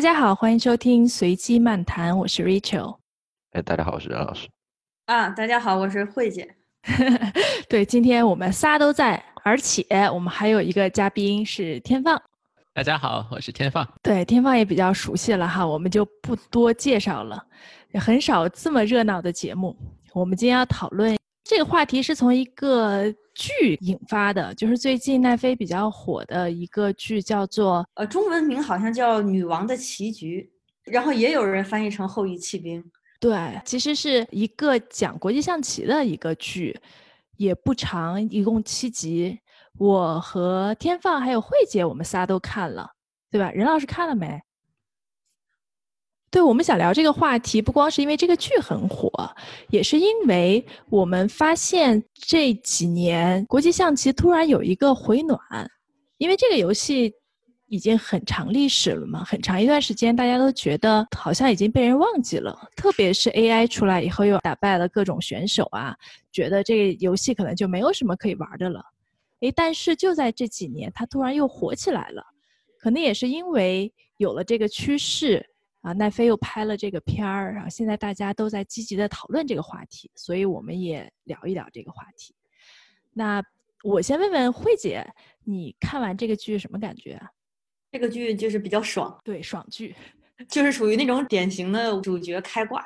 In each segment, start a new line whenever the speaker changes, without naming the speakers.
大家好，欢迎收听随机漫谈，我是 Rachel。
哎，大家好，我是任老师。
啊，大家好，我是慧姐。
对，今天我们仨都在，而且我们还有一个嘉宾是天放。
大家好，我是天放。
对，天放也比较熟悉了哈，我们就不多介绍了。也很少这么热闹的节目。我们今天要讨论这个话题，是从一个剧引发的，就是最近奈飞比较火的一个剧，叫做
呃，中文名好像叫《女王的棋局》，然后也有人翻译成《后裔弃兵》。
对，其实是一个讲国际象棋的一个剧，也不长，一共七集。我和天放还有慧姐，我们仨都看了，对吧？任老师看了没？对我们想聊这个话题，不光是因为这个剧很火，也是因为我们发现这几年国际象棋突然有一个回暖，因为这个游戏已经很长历史了嘛，很长一段时间大家都觉得好像已经被人忘记了，特别是 AI 出来以后又打败了各种选手啊，觉得这个游戏可能就没有什么可以玩的了。诶，但是就在这几年，它突然又火起来了，可能也是因为有了这个趋势。啊，奈飞又拍了这个片儿，然后现在大家都在积极的讨论这个话题，所以我们也聊一聊这个话题。那我先问问慧姐，你看完这个剧什么感觉啊？
这个剧就是比较爽，
对，爽剧，
就是属于那种典型的主角开挂，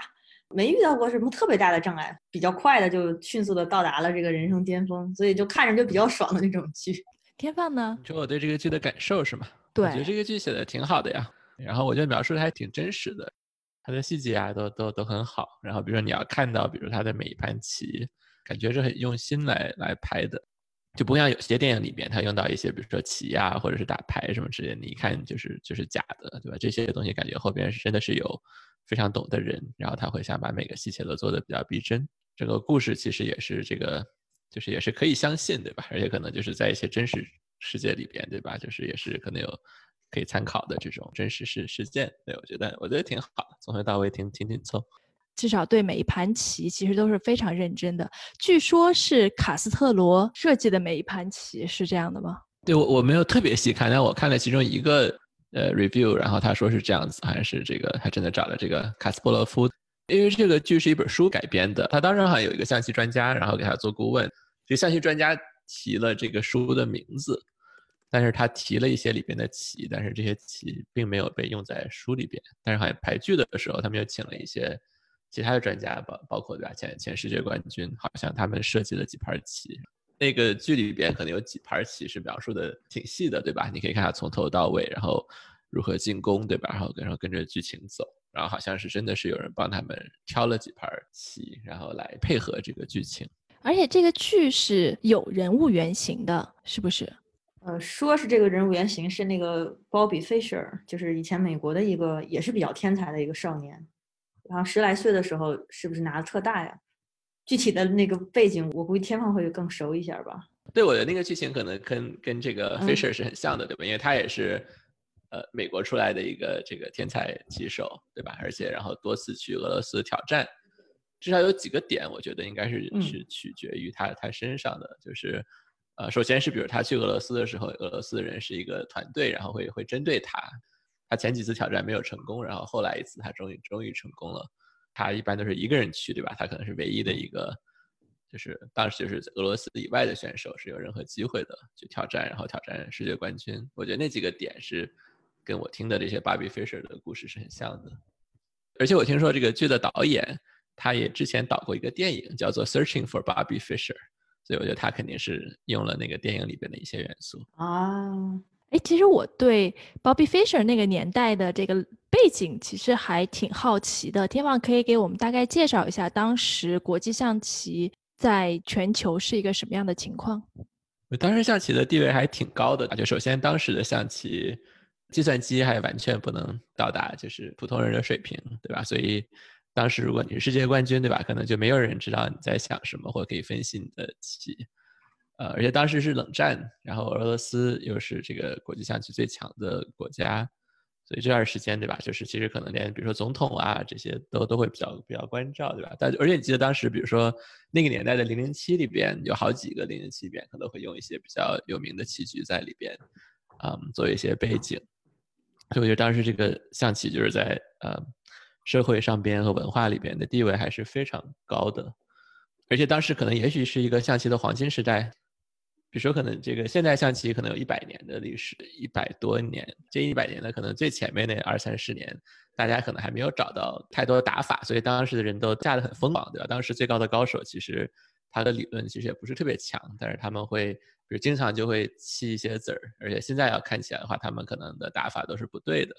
没遇到过什么特别大的障碍，比较快的就迅速的到达了这个人生巅峰，所以就看着就比较爽的那种剧。
天放呢？
你说我对这个剧的感受是吗？
对，
我觉得这个剧写的挺好的呀。然后我觉得描述的还挺真实的，它的细节啊都都都很好。然后比如说你要看到，比如它的每一盘棋，感觉是很用心来来拍的，就不像有些电影里边它用到一些比如说棋啊或者是打牌什么之类，你一看就是就是假的，对吧？这些东西感觉后边是真的是有非常懂的人，然后他会想把每个细节都做的比较逼真。整个故事其实也是这个，就是也是可以相信，对吧？而且可能就是在一些真实世界里边，对吧？就是也是可能有。可以参考的这种真实事事件，对我觉得我觉得挺好的，从头到尾挺挺紧凑。
至少对每一盘棋其实都是非常认真的。据说是卡斯特罗设计的每一盘棋，是这样的吗？
对我我没有特别细看，但我看了其中一个呃 review，然后他说是这样子，好像是这个他真的找了这个卡斯波罗夫，因为这个剧是一本书改编的，他当时好像有一个象棋专家，然后给他做顾问，这象棋专家提了这个书的名字。但是他提了一些里边的棋，但是这些棋并没有被用在书里边。但是好像排剧的时候，他们又请了一些其他的专家，包包括对吧？前前世界冠军，好像他们设计了几盘棋。那个剧里边可能有几盘棋是描述的挺细的，对吧？你可以看他从头到尾，然后如何进攻，对吧？然后然后跟着剧情走，然后好像是真的是有人帮他们挑了几盘棋，然后来配合这个剧情。
而且这个剧是有人物原型的，是不是？
呃，说是这个人物原型是那个 Bobby Fischer，就是以前美国的一个也是比较天才的一个少年，然后十来岁的时候是不是拿的特大呀？具体的那个背景，我估计天放会更熟一下吧。
对，我的那个剧情可能跟跟这个 Fischer 是很像的，对吧？因为他也是呃美国出来的一个这个天才棋手，对吧？而且然后多次去俄罗斯挑战，至少有几个点，我觉得应该是是取决于他他身上的，就是。呃，首先是比如他去俄罗斯的时候，俄罗斯的人是一个团队，然后会会针对他。他前几次挑战没有成功，然后后来一次他终于终于成功了。他一般都是一个人去，对吧？他可能是唯一的一个，就是当时就是俄罗斯以外的选手是有任何机会的去挑战，然后挑战世界冠军。我觉得那几个点是跟我听的这些 Bobby Fisher 的故事是很像的。而且我听说这个剧的导演他也之前导过一个电影，叫做《Searching for Bobby Fisher》。所以我觉得他肯定是用了那个电影里边的一些元素
啊。
哎，其实我对 Bobby Fischer 那个年代的这个背景其实还挺好奇的。天放可以给我们大概介绍一下当时国际象棋在全球是一个什么样的情况？
当时象棋的地位还挺高的，就首先当时的象棋计算机还完全不能到达就是普通人的水平，对吧？所以。当时如果你是世界冠军，对吧？可能就没有人知道你在想什么，或者可以分析你的棋。呃，而且当时是冷战，然后俄罗斯又是这个国际象棋最强的国家，所以这段时间，对吧？就是其实可能连比如说总统啊这些都都会比较比较关照，对吧？但而且你记得当时，比如说那个年代的零零七里边有好几个零零七里边可能会用一些比较有名的棋局在里边，嗯，做一些背景。所以我觉得当时这个象棋就是在呃社会上边和文化里边的地位还是非常高的，而且当时可能也许是一个象棋的黄金时代。比如说，可能这个现代象棋可能有一百年的历史，一百多年，这一百年的，可能最前面那二三十年，大家可能还没有找到太多的打法，所以当时的人都下得很疯狂，对吧？当时最高的高手其实他的理论其实也不是特别强，但是他们会，比如经常就会弃一些子儿，而且现在要看起来的话，他们可能的打法都是不对的。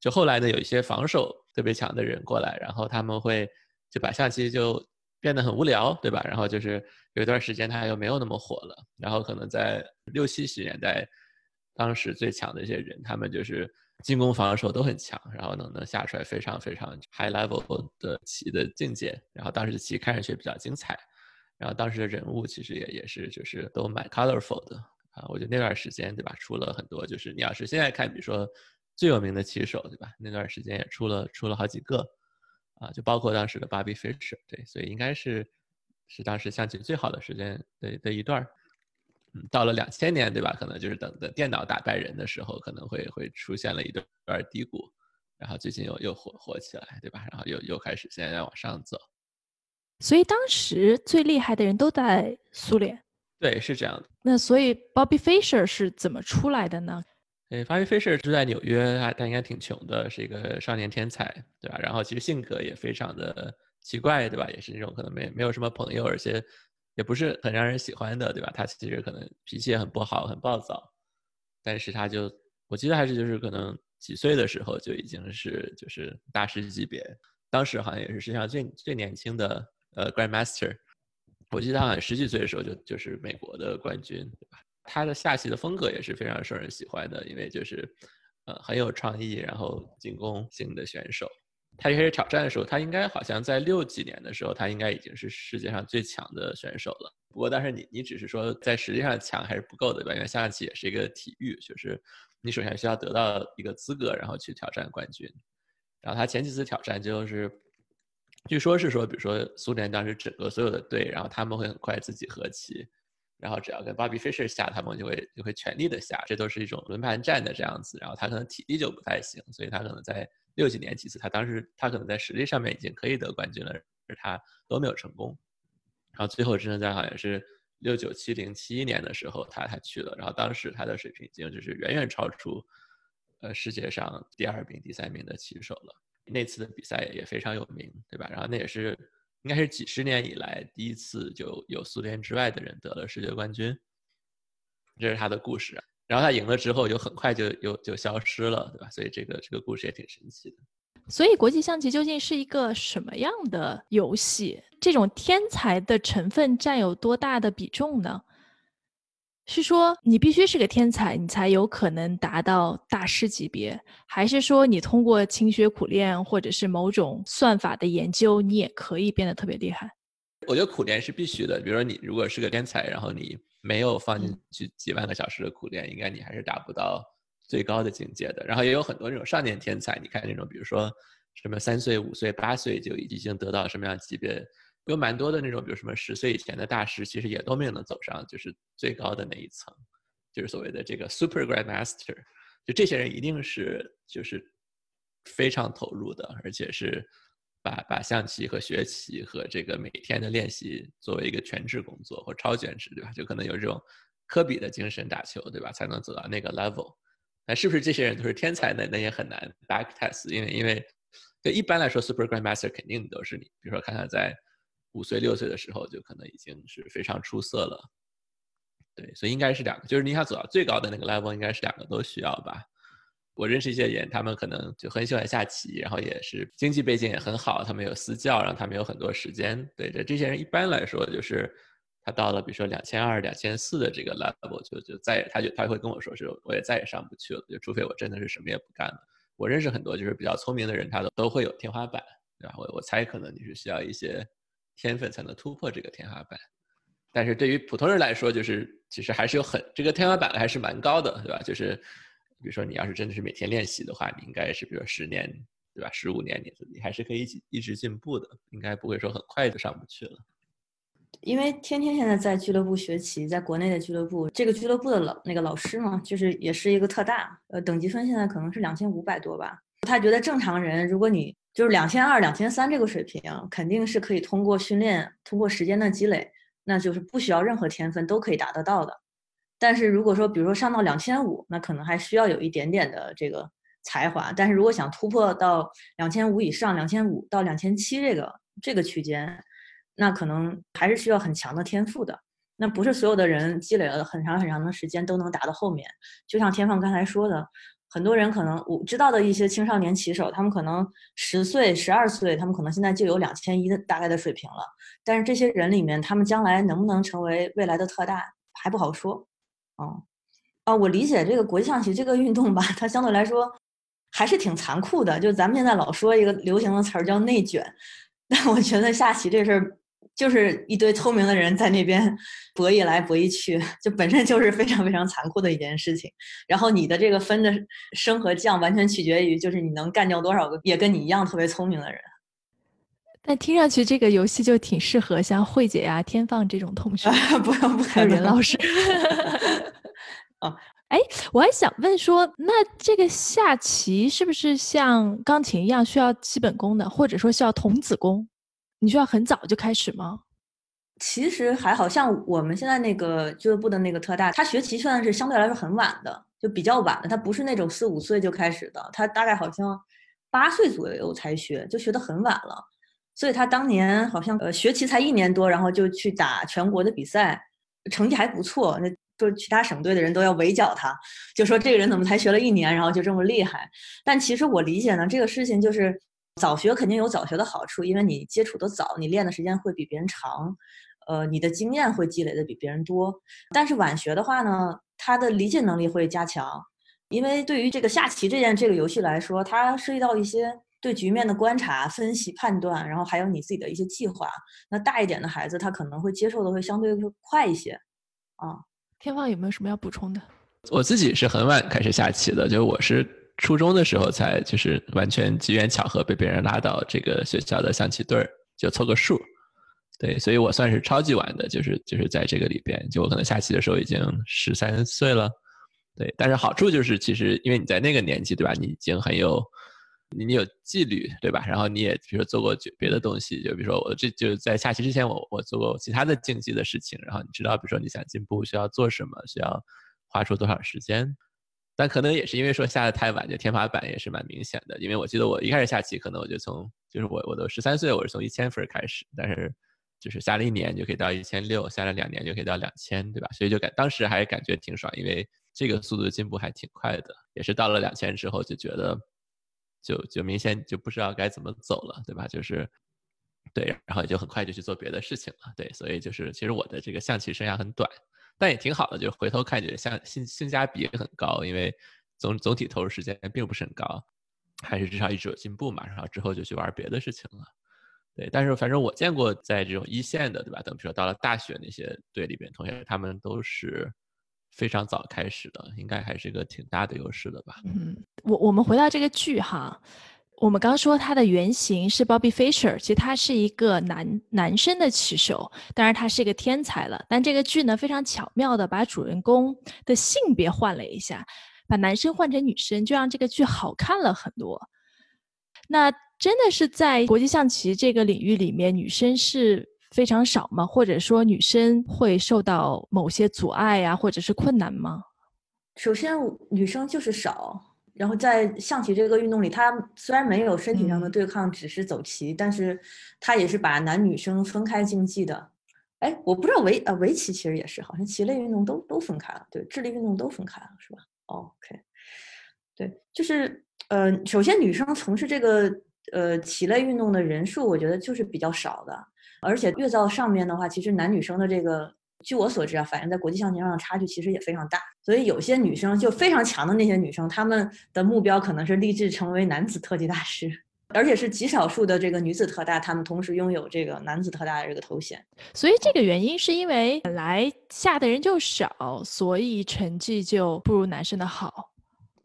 就后来呢，有一些防守特别强的人过来，然后他们会就把象棋就。变得很无聊，对吧？然后就是有一段时间，它又没有那么火了。然后可能在六七十年代，当时最强的一些人，他们就是进攻、防守都很强，然后能能下出来非常非常 high level 的棋的境界。然后当时的棋看上去比较精彩，然后当时的人物其实也也是就是都蛮 colorful 的啊。我觉得那段时间，对吧？出了很多，就是你要是现在看，比如说最有名的棋手，对吧？那段时间也出了出了好几个。啊，就包括当时的 Bobby Fischer，对，所以应该是是当时象棋最好的时间的的一段儿。嗯，到了两千年，对吧？可能就是等等电脑打败人的时候，可能会会出现了一段段低谷，然后最近又又火火起来，对吧？然后又又开始现在往上走。
所以当时最厉害的人都在苏联。
对，是这样的。
那所以 Bobby Fischer 是怎么出来的呢？
哎，巴比菲舍住在纽约，他他应该挺穷的，是一个少年天才，对吧？然后其实性格也非常的奇怪，对吧？也是那种可能没没有什么朋友，而且也不是很让人喜欢的，对吧？他其实可能脾气也很不好，很暴躁。但是他就，我记得还是就是可能几岁的时候就已经是就是大师级别，当时好像也是世界上最最年轻的呃 Grandmaster。我记得他好像十几岁的时候就就是美国的冠军，对吧？他的下棋的风格也是非常受人喜欢的，因为就是，呃，很有创意，然后进攻型的选手。他一开始挑战的时候，他应该好像在六几年的时候，他应该已经是世界上最强的选手了。不过，但是你你只是说在实际上强还是不够的，吧？因为下棋也是一个体育，就是你首先需要得到一个资格，然后去挑战冠军。然后他前几次挑战就是，据说是说，比如说苏联当时整个所有的队，然后他们会很快自己和棋。然后只要跟 Bobby Fisher 下，他们就会就会全力的下，这都是一种轮盘战的这样子。然后他可能体力就不太行，所以他可能在六几年几次，他当时他可能在实力上面已经可以得冠军了，而他都没有成功。然后最后真的在好像是六九七零七一年的时候，他他去了，然后当时他的水平已经就是远远超出呃世界上第二名、第三名的棋手了。那次的比赛也非常有名，对吧？然后那也是。应该是几十年以来第一次就有苏联之外的人得了世界冠军，这是他的故事。然后他赢了之后，就很快就又就消失了，对吧？所以这个这个故事也挺神奇的。
所以国际象棋究竟是一个什么样的游戏？这种天才的成分占有多大的比重呢？是说你必须是个天才，你才有可能达到大师级别，还是说你通过勤学苦练或者是某种算法的研究，你也可以变得特别厉害？
我觉得苦练是必须的。比如说你如果是个天才，然后你没有放进去几万个小时的苦练，应该你还是达不到最高的境界的。然后也有很多那种少年天才，你看那种比如说什么三岁、五岁、八岁就已经得到什么样级别。有蛮多的那种，比如什么十岁以前的大师，其实也都没有能走上就是最高的那一层，就是所谓的这个 Super Grandmaster。就这些人一定是就是非常投入的，而且是把把象棋和学棋和这个每天的练习作为一个全职工作或超全职，对吧？就可能有这种科比的精神打球，对吧？才能走到那个 level。那是不是这些人都是天才呢？那也很难 back test，因为因为对一般来说，Super Grandmaster 肯定都是你，比如说看看在。五岁六岁的时候就可能已经是非常出色了，对，所以应该是两个，就是你想走到最高的那个 level，应该是两个都需要吧。我认识一些人，他们可能就很喜欢下棋，然后也是经济背景也很好，他们有私教，让他们有很多时间。对，这这些人一般来说就是他到了比如说两千二、两千四的这个 level，就就再也他就他会跟我说是我也再也上不去了，就除非我真的是什么也不干了。我认识很多就是比较聪明的人，他都都会有天花板，对吧？我我猜可能你是需要一些。天分才能突破这个天花板，但是对于普通人来说，就是其实还是有很这个天花板还是蛮高的，对吧？就是比如说你要是真的是每天练习的话，你应该是比如十年，对吧？十五年你你还是可以一直一直进步的，应该不会说很快就上不去了。
因为天天现在在俱乐部学棋，在国内的俱乐部，这个俱乐部的老那个老师嘛，就是也是一个特大，呃，等级分现在可能是两千五百多吧。他觉得正常人，如果你就是两千二、两千三这个水平，肯定是可以通过训练、通过时间的积累，那就是不需要任何天分都可以达得到的。但是如果说，比如说上到两千五，那可能还需要有一点点的这个才华。但是如果想突破到两千五以上，两千五到两千七这个这个区间，那可能还是需要很强的天赋的。那不是所有的人积累了很长很长的时间都能达到后面。就像天放刚才说的，很多人可能我知道的一些青少年棋手，他们可能十岁、十二岁，他们可能现在就有两千一的大概的水平了。但是这些人里面，他们将来能不能成为未来的特大还不好说。哦，啊，我理解这个国际象棋这个运动吧，它相对来说还是挺残酷的。就咱们现在老说一个流行的词儿叫内卷，但我觉得下棋这事儿就是一堆聪明的人在那边博弈来博弈去，就本身就是非常非常残酷的一件事情。然后你的这个分的升和降，完全取决于就是你能干掉多少个也跟你一样特别聪明的人。
但听上去这个游戏就挺适合像慧姐呀、天放这种同学，
不用不
还有任老师。
哦，
哎，我还想问说，那这个下棋是不是像钢琴一样需要基本功的，或者说需要童子功？你需要很早就开始吗？
其实还好像我们现在那个俱乐部的那个特大，他学棋算是相对来说很晚的，就比较晚的，他不是那种四五岁就开始的，他大概好像八岁左右才学，就学得很晚了。所以他当年好像呃学棋才一年多，然后就去打全国的比赛，成绩还不错。那就其他省队的人都要围剿他，就说这个人怎么才学了一年，然后就这么厉害？但其实我理解呢，这个事情就是早学肯定有早学的好处，因为你接触的早，你练的时间会比别人长，呃，你的经验会积累的比别人多。但是晚学的话呢，他的理解能力会加强，因为对于这个下棋这件这个游戏来说，它涉及到一些。对局面的观察、分析、判断，然后还有你自己的一些计划。那大一点的孩子，他可能会接受的会相对会快一些。啊，
天放有没有什么要补充的？
我自己是很晚开始下棋的，就是我是初中的时候才，就是完全机缘巧合被别人拉到这个学校的象棋队儿，就凑个数。对，所以我算是超级晚的，就是就是在这个里边，就我可能下棋的时候已经十三岁了。对，但是好处就是，其实因为你在那个年纪，对吧？你已经很有。你你有纪律对吧？然后你也比如说做过别的东西，就比如说我这就在下棋之前，我我做过其他的竞技的事情。然后你知道，比如说你想进步需要做什么，需要花出多少时间。但可能也是因为说下的太晚，就天花板也是蛮明显的。因为我记得我一开始下棋，可能我就从就是我我都十三岁，我是从一千分开始，但是就是下了一年就可以到一千六，下了两年就可以到两千，对吧？所以就感当时还感觉挺爽，因为这个速度进步还挺快的。也是到了两千之后就觉得。就就明显就不知道该怎么走了，对吧？就是，对，然后也就很快就去做别的事情了，对，所以就是其实我的这个象棋生涯很短，但也挺好的，就回头看觉得像性性价比也很高，因为总总体投入时间并不是很高，还是至少一直有进步嘛，然后之后就去玩别的事情了，对，但是反正我见过在这种一线的，对吧？等比如说到了大学那些队里边同学，他们都是。非常早开始的，应该还是一个挺大的优势的吧。
嗯，我我们回到这个剧哈，我们刚说它的原型是 Bobby Fischer，其实他是一个男男生的棋手，当然他是一个天才了。但这个剧呢，非常巧妙的把主人公的性别换了一下，把男生换成女生，就让这个剧好看了很多。那真的是在国际象棋这个领域里面，女生是。非常少吗？或者说女生会受到某些阻碍呀，或者是困难吗？
首先，女生就是少。然后在象棋这个运动里，它虽然没有身体上的对抗，只是走棋，但是它也是把男女生分开竞技的。哎，我不知道围呃围棋其实也是，好像棋类运动都都分开了，对，智力运动都分开了，是吧？OK，对，就是呃，首先女生从事这个呃棋类运动的人数，我觉得就是比较少的。而且越到上面的话，其实男女生的这个，据我所知啊，反映在国际象棋上的差距其实也非常大。所以有些女生就非常强的那些女生，她们的目标可能是立志成为男子特级大师，而且是极少数的这个女子特大，她们同时拥有这个男子特大的这个头衔。
所以这个原因是因为本来下的人就少，所以成绩就不如男生的好。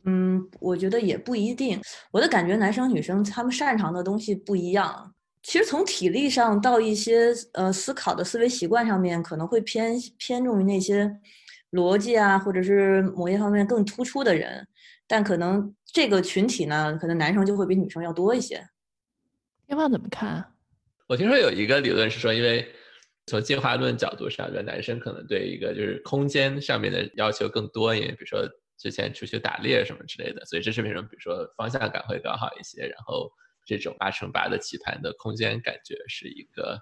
嗯，我觉得也不一定。我的感觉，男生女生他们擅长的东西不一样。其实从体力上到一些呃思考的思维习惯上面，可能会偏偏重于那些逻辑啊，或者是某些方面更突出的人。但可能这个群体呢，可能男生就会比女生要多一些。
天放怎么看？
我听说有一个理论是说，因为从进化论角度上，就男生可能对一个就是空间上面的要求更多，因为比如说之前出去打猎什么之类的，所以这是为什么？比如说方向感会更好一些，然后这种八乘八的棋盘的空间感觉是一个，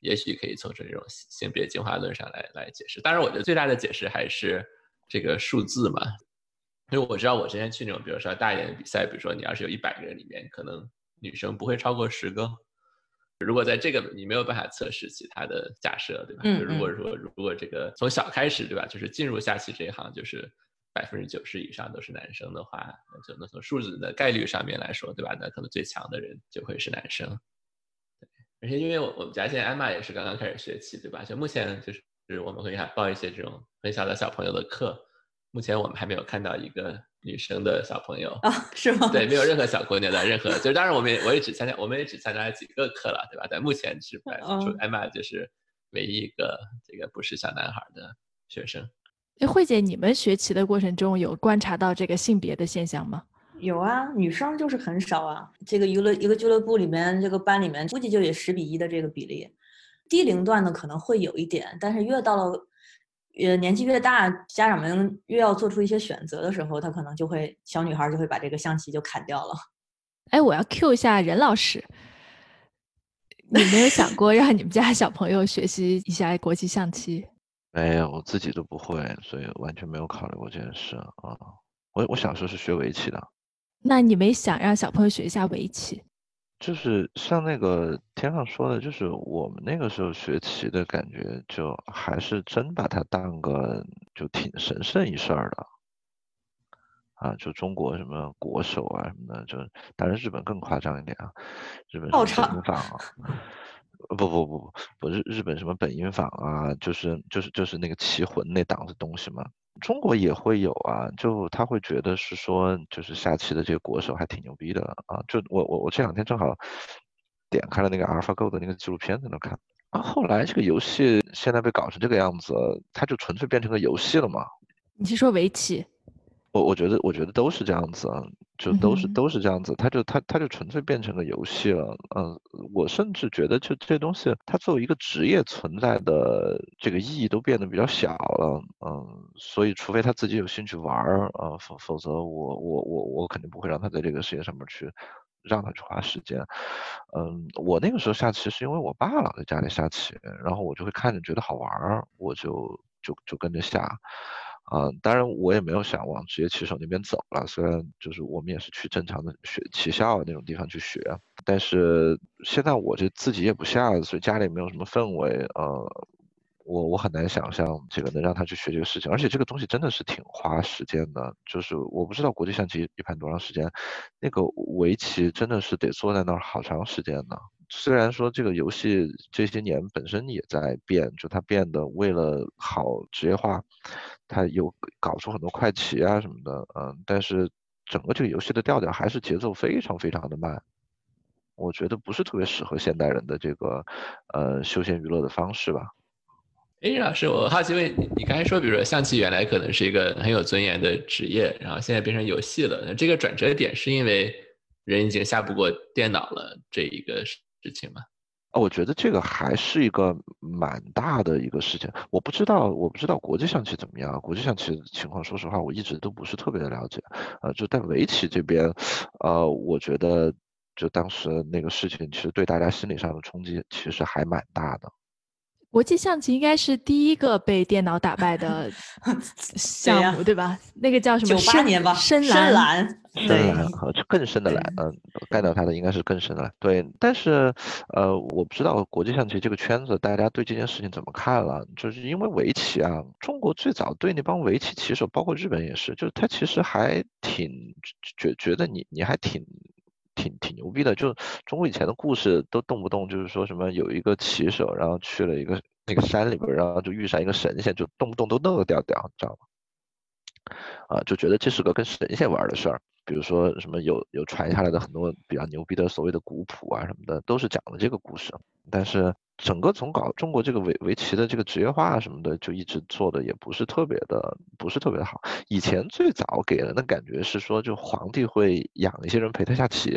也许可以从这种性别进化论上来来解释。当然，我觉得最大的解释还是这个数字嘛。因为我知道，我之前去那种，比如说大一点的比赛，比如说你要是有一百个人里面，可能女生不会超过十个。如果在这个你没有办法测试其他的假设，对吧？就如果说如果这个从小开始，对吧？就是进入下棋这一行，就是百分之九十以上都是男生的话，那就那从数字的概率上面来说，对吧？那可能最强的人就会是男生。对，而且因为我我们家现在艾玛也是刚刚开始学棋，对吧？就目前就是我们会给他报一些这种很小的小朋友的课。目前我们还没有看到一个女生的小朋友
啊，是吗？
对，没有任何小姑娘的任何，就是当然我们也我也只参加，我们也只参加了几个课了，对吧？但目前是就艾玛就是唯一一个这个不是小男孩的学生。
哎，慧姐，你们学棋的过程中有观察到这个性别的现象吗？
有啊，女生就是很少啊。这个娱乐一个俱乐部里面，这个班里面估计就有十比一的这个比例。低龄段的可能会有一点，但是越到了。呃，年纪越大，家长们越要做出一些选择的时候，他可能就会小女孩就会把这个象棋就砍掉了。
哎，我要 Q 一下任老师，你没有想过让你们家小朋友学习一下国际象棋？
没有，我自己都不会，所以完全没有考虑过这件事啊。我我小时候是学围棋的。
那你没想让小朋友学一下围棋？
就是像那个天上说的，就是我们那个时候学棋的感觉，就还是真把它当个就挺神圣一事儿的，啊，就中国什么国手啊什么的，就当然日本更夸张一点啊，日本什么本因坊啊，不不不不不日日本什么本因坊啊，就是就是就是那个棋魂那档子东西嘛。中国也会有啊，就他会觉得是说，就是下棋的这个国手还挺牛逼的啊。就我我我这两天正好点开了那个 AlphaGo 的那个纪录片在那看，啊，后来这个游戏现在被搞成这个样子，它就纯粹变成个游戏了嘛？
你是说围棋？
我我觉得我觉得都是这样子啊，就都是都是这样子，它就它它就纯粹变成个游戏了。嗯，我甚至觉得就这东西，它作为一个职业存在的这个意义都变得比较小了。嗯，所以除非他自己有兴趣玩儿啊，否否则我我我我肯定不会让他在这个事业上面去让他去花时间。嗯，我那个时候下棋是因为我爸老在家里下棋，然后我就会看着觉得好玩儿，我就就就跟着下。啊，当然我也没有想往职业棋手那边走了。虽然就是我们也是去正常的学棋校那种地方去学，但是现在我这自己也不下，所以家里没有什么氛围。呃，我我很难想象这个能让他去学这个事情，而且这个东西真的是挺花时间的。就是我不知道国际象棋一盘多长时间，那个围棋真的是得坐在那儿好长时间呢。虽然说这个游戏这些年本身也在变，就它变得为了好职业化，它有搞出很多快棋啊什么的，嗯，但是整个这个游戏的调调还是节奏非常非常的慢，我觉得不是特别适合现代人的这个呃休闲娱乐的方式吧。
哎，老师，我好奇问你，你刚才说，比如说象棋原来可能是一个很有尊严的职业，然后现在变成游戏了，那这个转折点是因为人已经下不过电脑了这一个？事情吗？
啊我觉得这个还是一个蛮大的一个事情。我不知道，我不知道国际象棋怎么样。国际象棋情况，说实话，我一直都不是特别的了解。呃，就但围棋这边，呃，我觉得就当时那个事情，其实对大家心理上的冲击其实还蛮大的。
国际象棋应该是第一个被电脑打败的 项目，对吧？那个叫什么？
九八年吧，
深
蓝。
深蓝和更深的蓝，嗯，干掉他的应该是更深的蓝。对，但是，呃，我不知道国际象棋这个圈子大家对这件事情怎么看了？就是因为围棋啊，中国最早对那帮围棋棋手，包括日本也是，就是他其实还挺觉觉得你你还挺挺挺牛逼的。就中国以前的故事都动不动就是说什么有一个骑手，然后去了一个那个山里边，然后就遇上一个神仙，就动不动都那个调调，知道吗？啊，就觉得这是个跟神仙玩的事儿。比如说什么有有传下来的很多比较牛逼的所谓的古谱啊什么的，都是讲的这个故事。但是整个从搞中国这个围围棋的这个职业化什么的，就一直做的也不是特别的，不是特别的好。以前最早给人的感觉是说，就皇帝会养一些人陪他下棋，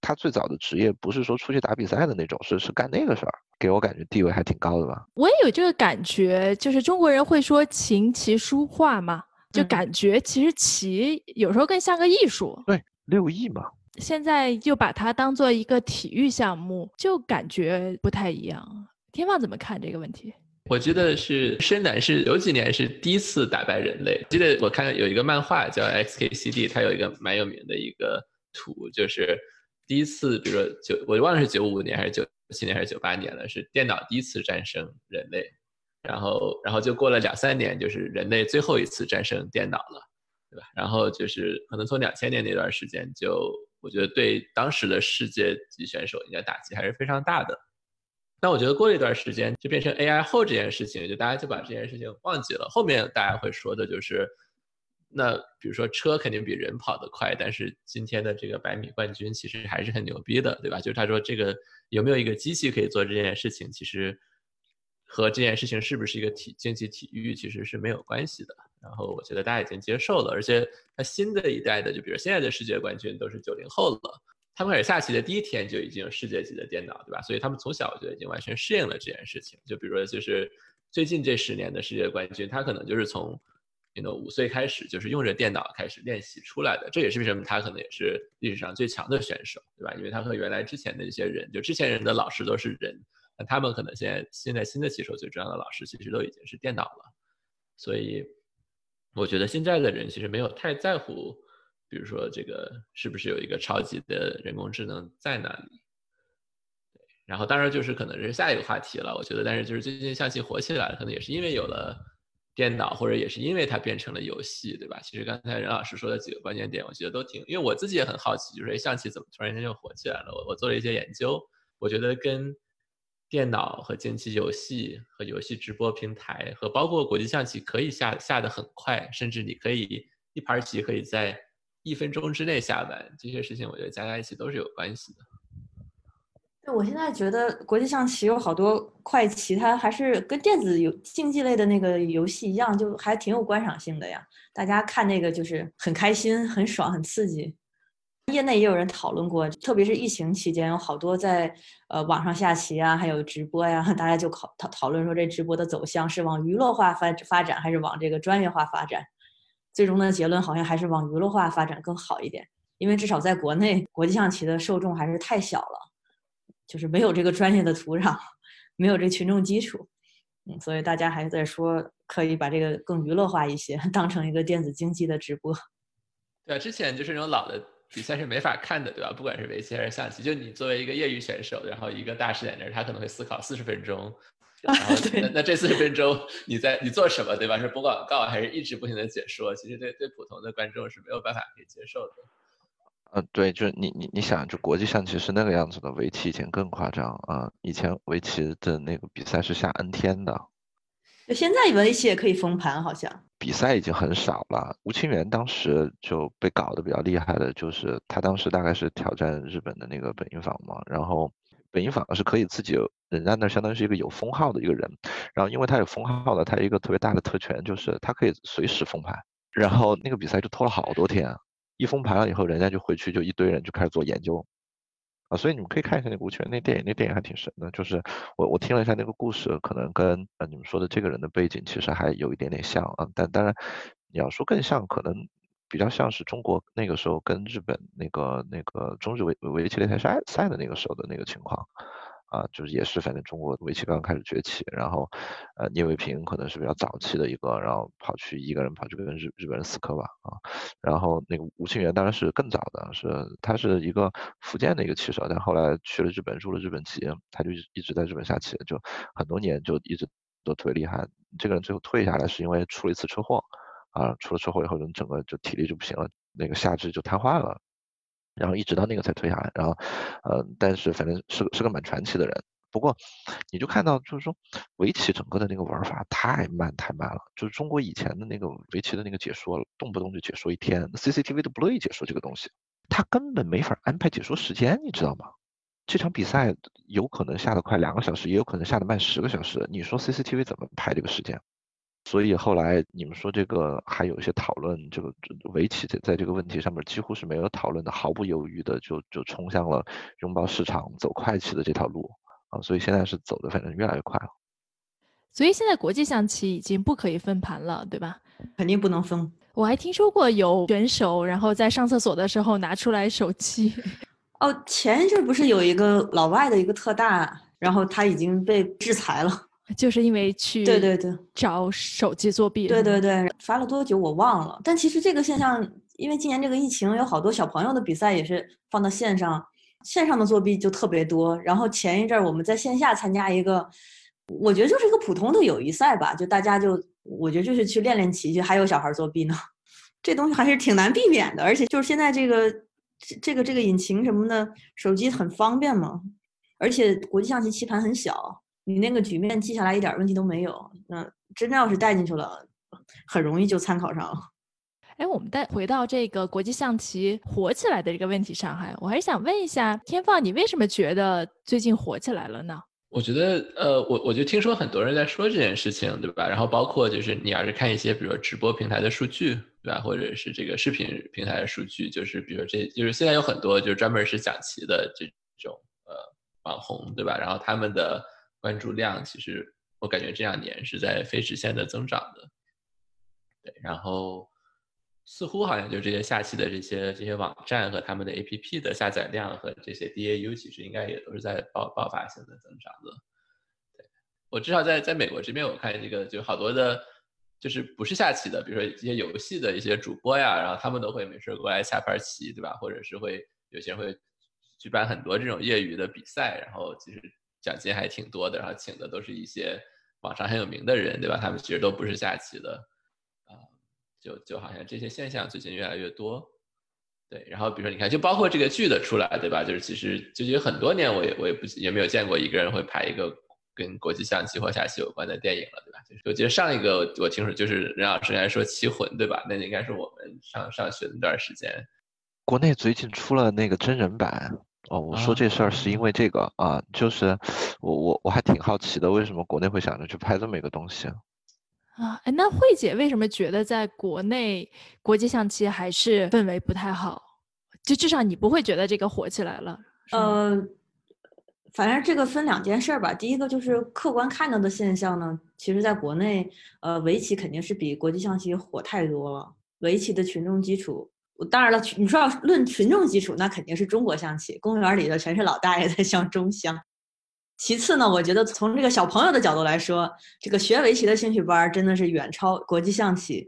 他最早的职业不是说出去打比赛的那种，是是干那个事儿，给我感觉地位还挺高的吧。
我也有这个感觉，就是中国人会说琴棋书画嘛，就感觉其实棋有时候更像个艺术。
对，六艺嘛。
现在就把它当做一个体育项目，就感觉不太一样。天放怎么看这个问题？
我记得是深蓝是有几年是第一次打败人类。记得我看有一个漫画叫 XKCD，它有一个蛮有名的一个图，就是第一次，比如说九，我忘了是九五年还是九七年还是九八年了，是电脑第一次战胜人类，然后然后就过了两三年，就是人类最后一次战胜电脑了，对吧？然后就是可能从两千年那段时间就。我觉得对当时的世界级选手应该打击还是非常大的。但我觉得过了一段时间，就变成 AI 后这件事情，就大家就把这件事情忘记了。后面大家会说的就是，那比如说车肯定比人跑得快，但是今天的这个百米冠军其实还是很牛逼的，对吧？就是他说这个有没有一个机器可以做这件事情，其实和这件事情是不是一个体竞技体育其实是没有关系的。然后我觉得大家已经接受了，而且他新的一代的，就比如现在的世界冠军都是九零后了，他们开始下棋的第一天就已经有世界级的电脑，对吧？所以他们从小我觉得已经完全适应了这件事情。就比如说，就是最近这十年的世界冠军，他可能就是从你五岁开始就是用着电脑开始练习出来的，这也是为什么他可能也是历史上最强的选手，对吧？因为他和原来之前的一些人，就之前人的老师都是人，那他们可能现在现在新的棋手最重要的老师其实都已经是电脑了，所以。我觉得现在的人其实没有太在乎，比如说这个是不是有一个超级的人工智能在那里。然后当然就是可能是下一个话题了。我觉得，但是就是最近象棋火起来了，可能也是因为有了电脑，或者也是因为它变成了游戏，对吧？其实刚才任老师说的几个关键点，我觉得都挺，因为我自己也很好奇，就是象棋怎么突然间就火起来了？我我做了一些研究，我觉得跟。电脑和竞技游戏和游戏直播平台和包括国际象棋可以下下的很快，甚至你可以一盘棋可以在一分钟之内下完，这些事情我觉得加在一起都是有关系的。
对，我现在觉得国际象棋有好多快棋，它还是跟电子游竞技类的那个游戏一样，就还挺有观赏性的呀。大家看那个就是很开心、很爽、很刺激。业内也有人讨论过，特别是疫情期间，有好多在呃网上下棋啊，还有直播呀，大家就讨讨讨论说，这直播的走向是往娱乐化发发展，还是往这个专业化发展？最终的结论好像还是往娱乐化发展更好一点，因为至少在国内，国际象棋的受众还是太小了，就是没有这个专业的土壤，没有这群众基础，嗯，所以大家还在说可以把这个更娱乐化一些，当成一个电子竞技的直播。
对，之前就是那种老的。比赛是没法看的，对吧？不管是围棋还是象棋，就你作为一个业余选手，然后一个大师在那儿，他可能会思考四十分钟，然后那那这四十分钟你在你做什么，对吧？是播广告还是一直不停的解说？其实对对普通的观众是没有办法可以接受的。
呃，对，就是你你你想，就国际象棋是那个样子的，围棋以前更夸张啊！以前围棋的那个比赛是下 N 天的。
就现在围棋也可以封盘，好像
比赛已经很少了。吴清源当时就被搞得比较厉害的，就是他当时大概是挑战日本的那个本因坊嘛，然后本因坊是可以自己，人家那相当于是一个有封号的一个人，然后因为他有封号的，他一个特别大的特权，就是他可以随时封盘，然后那个比赛就拖了好多天，一封盘了以后，人家就回去就一堆人就开始做研究。啊，所以你们可以看一下那个吴权那电影，那电影还挺神的。就是我我听了一下那个故事，可能跟呃你们说的这个人的背景其实还有一点点像啊。但当然，你要说更像，可能比较像是中国那个时候跟日本那个那个中日围围棋擂台赛赛的那个时候的那个情况。啊，就是也是，反正中国围棋刚刚开始崛起，然后，呃，聂卫平可能是比较早期的一个，然后跑去一个人跑去跟日日本人死磕吧，啊，然后那个吴清源当然是更早的，是他是一个福建的一个棋手，但后来去了日本，入了日本棋，他就一直在日本下棋，就很多年就一直都特别厉害。这个人最后退下来是因为出了一次车祸，啊，出了车祸以后人整个就体力就不行了，那个下肢就瘫痪了。然后一直到那个才退下来，然后，呃，但是反正是是个蛮传奇的人不过，你就看到就是说，围棋整个的那个玩法太慢太慢了。就是中国以前的那个围棋的那个解说，动不动就解说一天，CCTV 都不乐意解说这个东西，他根本没法安排解说时间，你知道吗？这场比赛有可能下得快两个小时，也有可能下得慢十个小时，你说 CCTV 怎么排这个时间？所以后来你们说这个还有一些讨论，这个围棋在在这个问题上面几乎是没有讨论的，毫不犹豫的就就冲向了拥抱市场、走快棋的这条路啊！所以现在是走的反正越来越快了。
所以现在国际象棋已经不可以分盘了，对吧？
肯定不能分。
我还听说过有选手，然后在上厕所的时候拿出来手机。
哦，前一阵不是有一个老外的一个特大，然后他已经被制裁了。
就是因为去
对对对
找手机作弊，
对对对，罚了多久我忘了。但其实这个现象，因为今年这个疫情，有好多小朋友的比赛也是放到线上，线上的作弊就特别多。然后前一阵儿我们在线下参加一个，我觉得就是一个普通的友谊赛吧，就大家就我觉得就是去练练棋去，还有小孩作弊呢，这东西还是挺难避免的。而且就是现在这个这个这个引擎什么的，手机很方便嘛，而且国际象棋棋盘很小。你那个局面记下来一点问题都没有，那真的要是带进去了，很容易就参考上了。
哎，我们再回到这个国际象棋火起来的这个问题上，哈，我还是想问一下天放，你为什么觉得最近火起来了呢？
我觉得，呃，我我就听说很多人在说这件事情，对吧？然后包括就是你要是看一些，比如说直播平台的数据，对吧？或者是这个视频平台的数据，就是比如说这就是现在有很多就是专门是讲棋的这种呃网红，对吧？然后他们的。关注量其实我感觉这两年是在非直线的增长的，对，然后似乎好像就这些下棋的这些这些网站和他们的 APP 的下载量和这些 DAU 其实应该也都是在爆爆发性的增长的。对我至少在在美国这边，我看这个就好多的，就是不是下棋的，比如说一些游戏的一些主播呀，然后他们都会没事过来下盘棋，对吧？或者是会有些会举办很多这种业余的比赛，然后其实。奖金还挺多的，然后请的都是一些网上很有名的人，对吧？他们其实都不是下棋的，啊，就就好像这些现象最近越来越多，对。然后比如说你看，就包括这个剧的出来，对吧？就是其实就有很多年，我也我也不也没有见过一个人会拍一个跟国际象棋或下棋有关的电影了，对吧？就是我记得上一个我听说就是任老师还说《棋魂》，对吧？那应该是我们上上学那段时间，
国内最近出了那个真人版。哦，我说这事儿是因为这个啊，就是我我我还挺好奇的，为什么国内会想着去拍这么一个东西
啊？哎，那慧姐为什么觉得在国内国际象棋还是氛围不太好？就至少你不会觉得这个火起来了？
呃，反正这个分两件事儿吧。第一个就是客观看到的现象呢，其实在国内，呃，围棋肯定是比国际象棋火太多了。围棋的群众基础。当然了，你说要论群众基础，那肯定是中国象棋，公园里的全是老大爷在向中象。其次呢，我觉得从这个小朋友的角度来说，这个学围棋的兴趣班真的是远超国际象棋，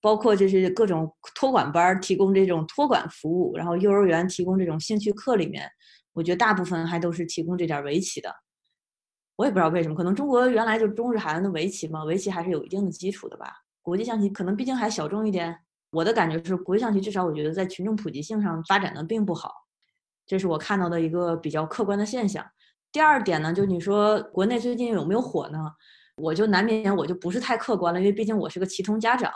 包括就是各种托管班提供这种托管服务，然后幼儿园提供这种兴趣课里面，我觉得大部分还都是提供这点围棋的。我也不知道为什么，可能中国原来就中日韩的围棋嘛，围棋还是有一定的基础的吧。国际象棋可能毕竟还小众一点。我的感觉是，国际象棋至少我觉得在群众普及性上发展的并不好，这是我看到的一个比较客观的现象。第二点呢，就你说国内最近有没有火呢？我就难免我就不是太客观了，因为毕竟我是个棋童家长。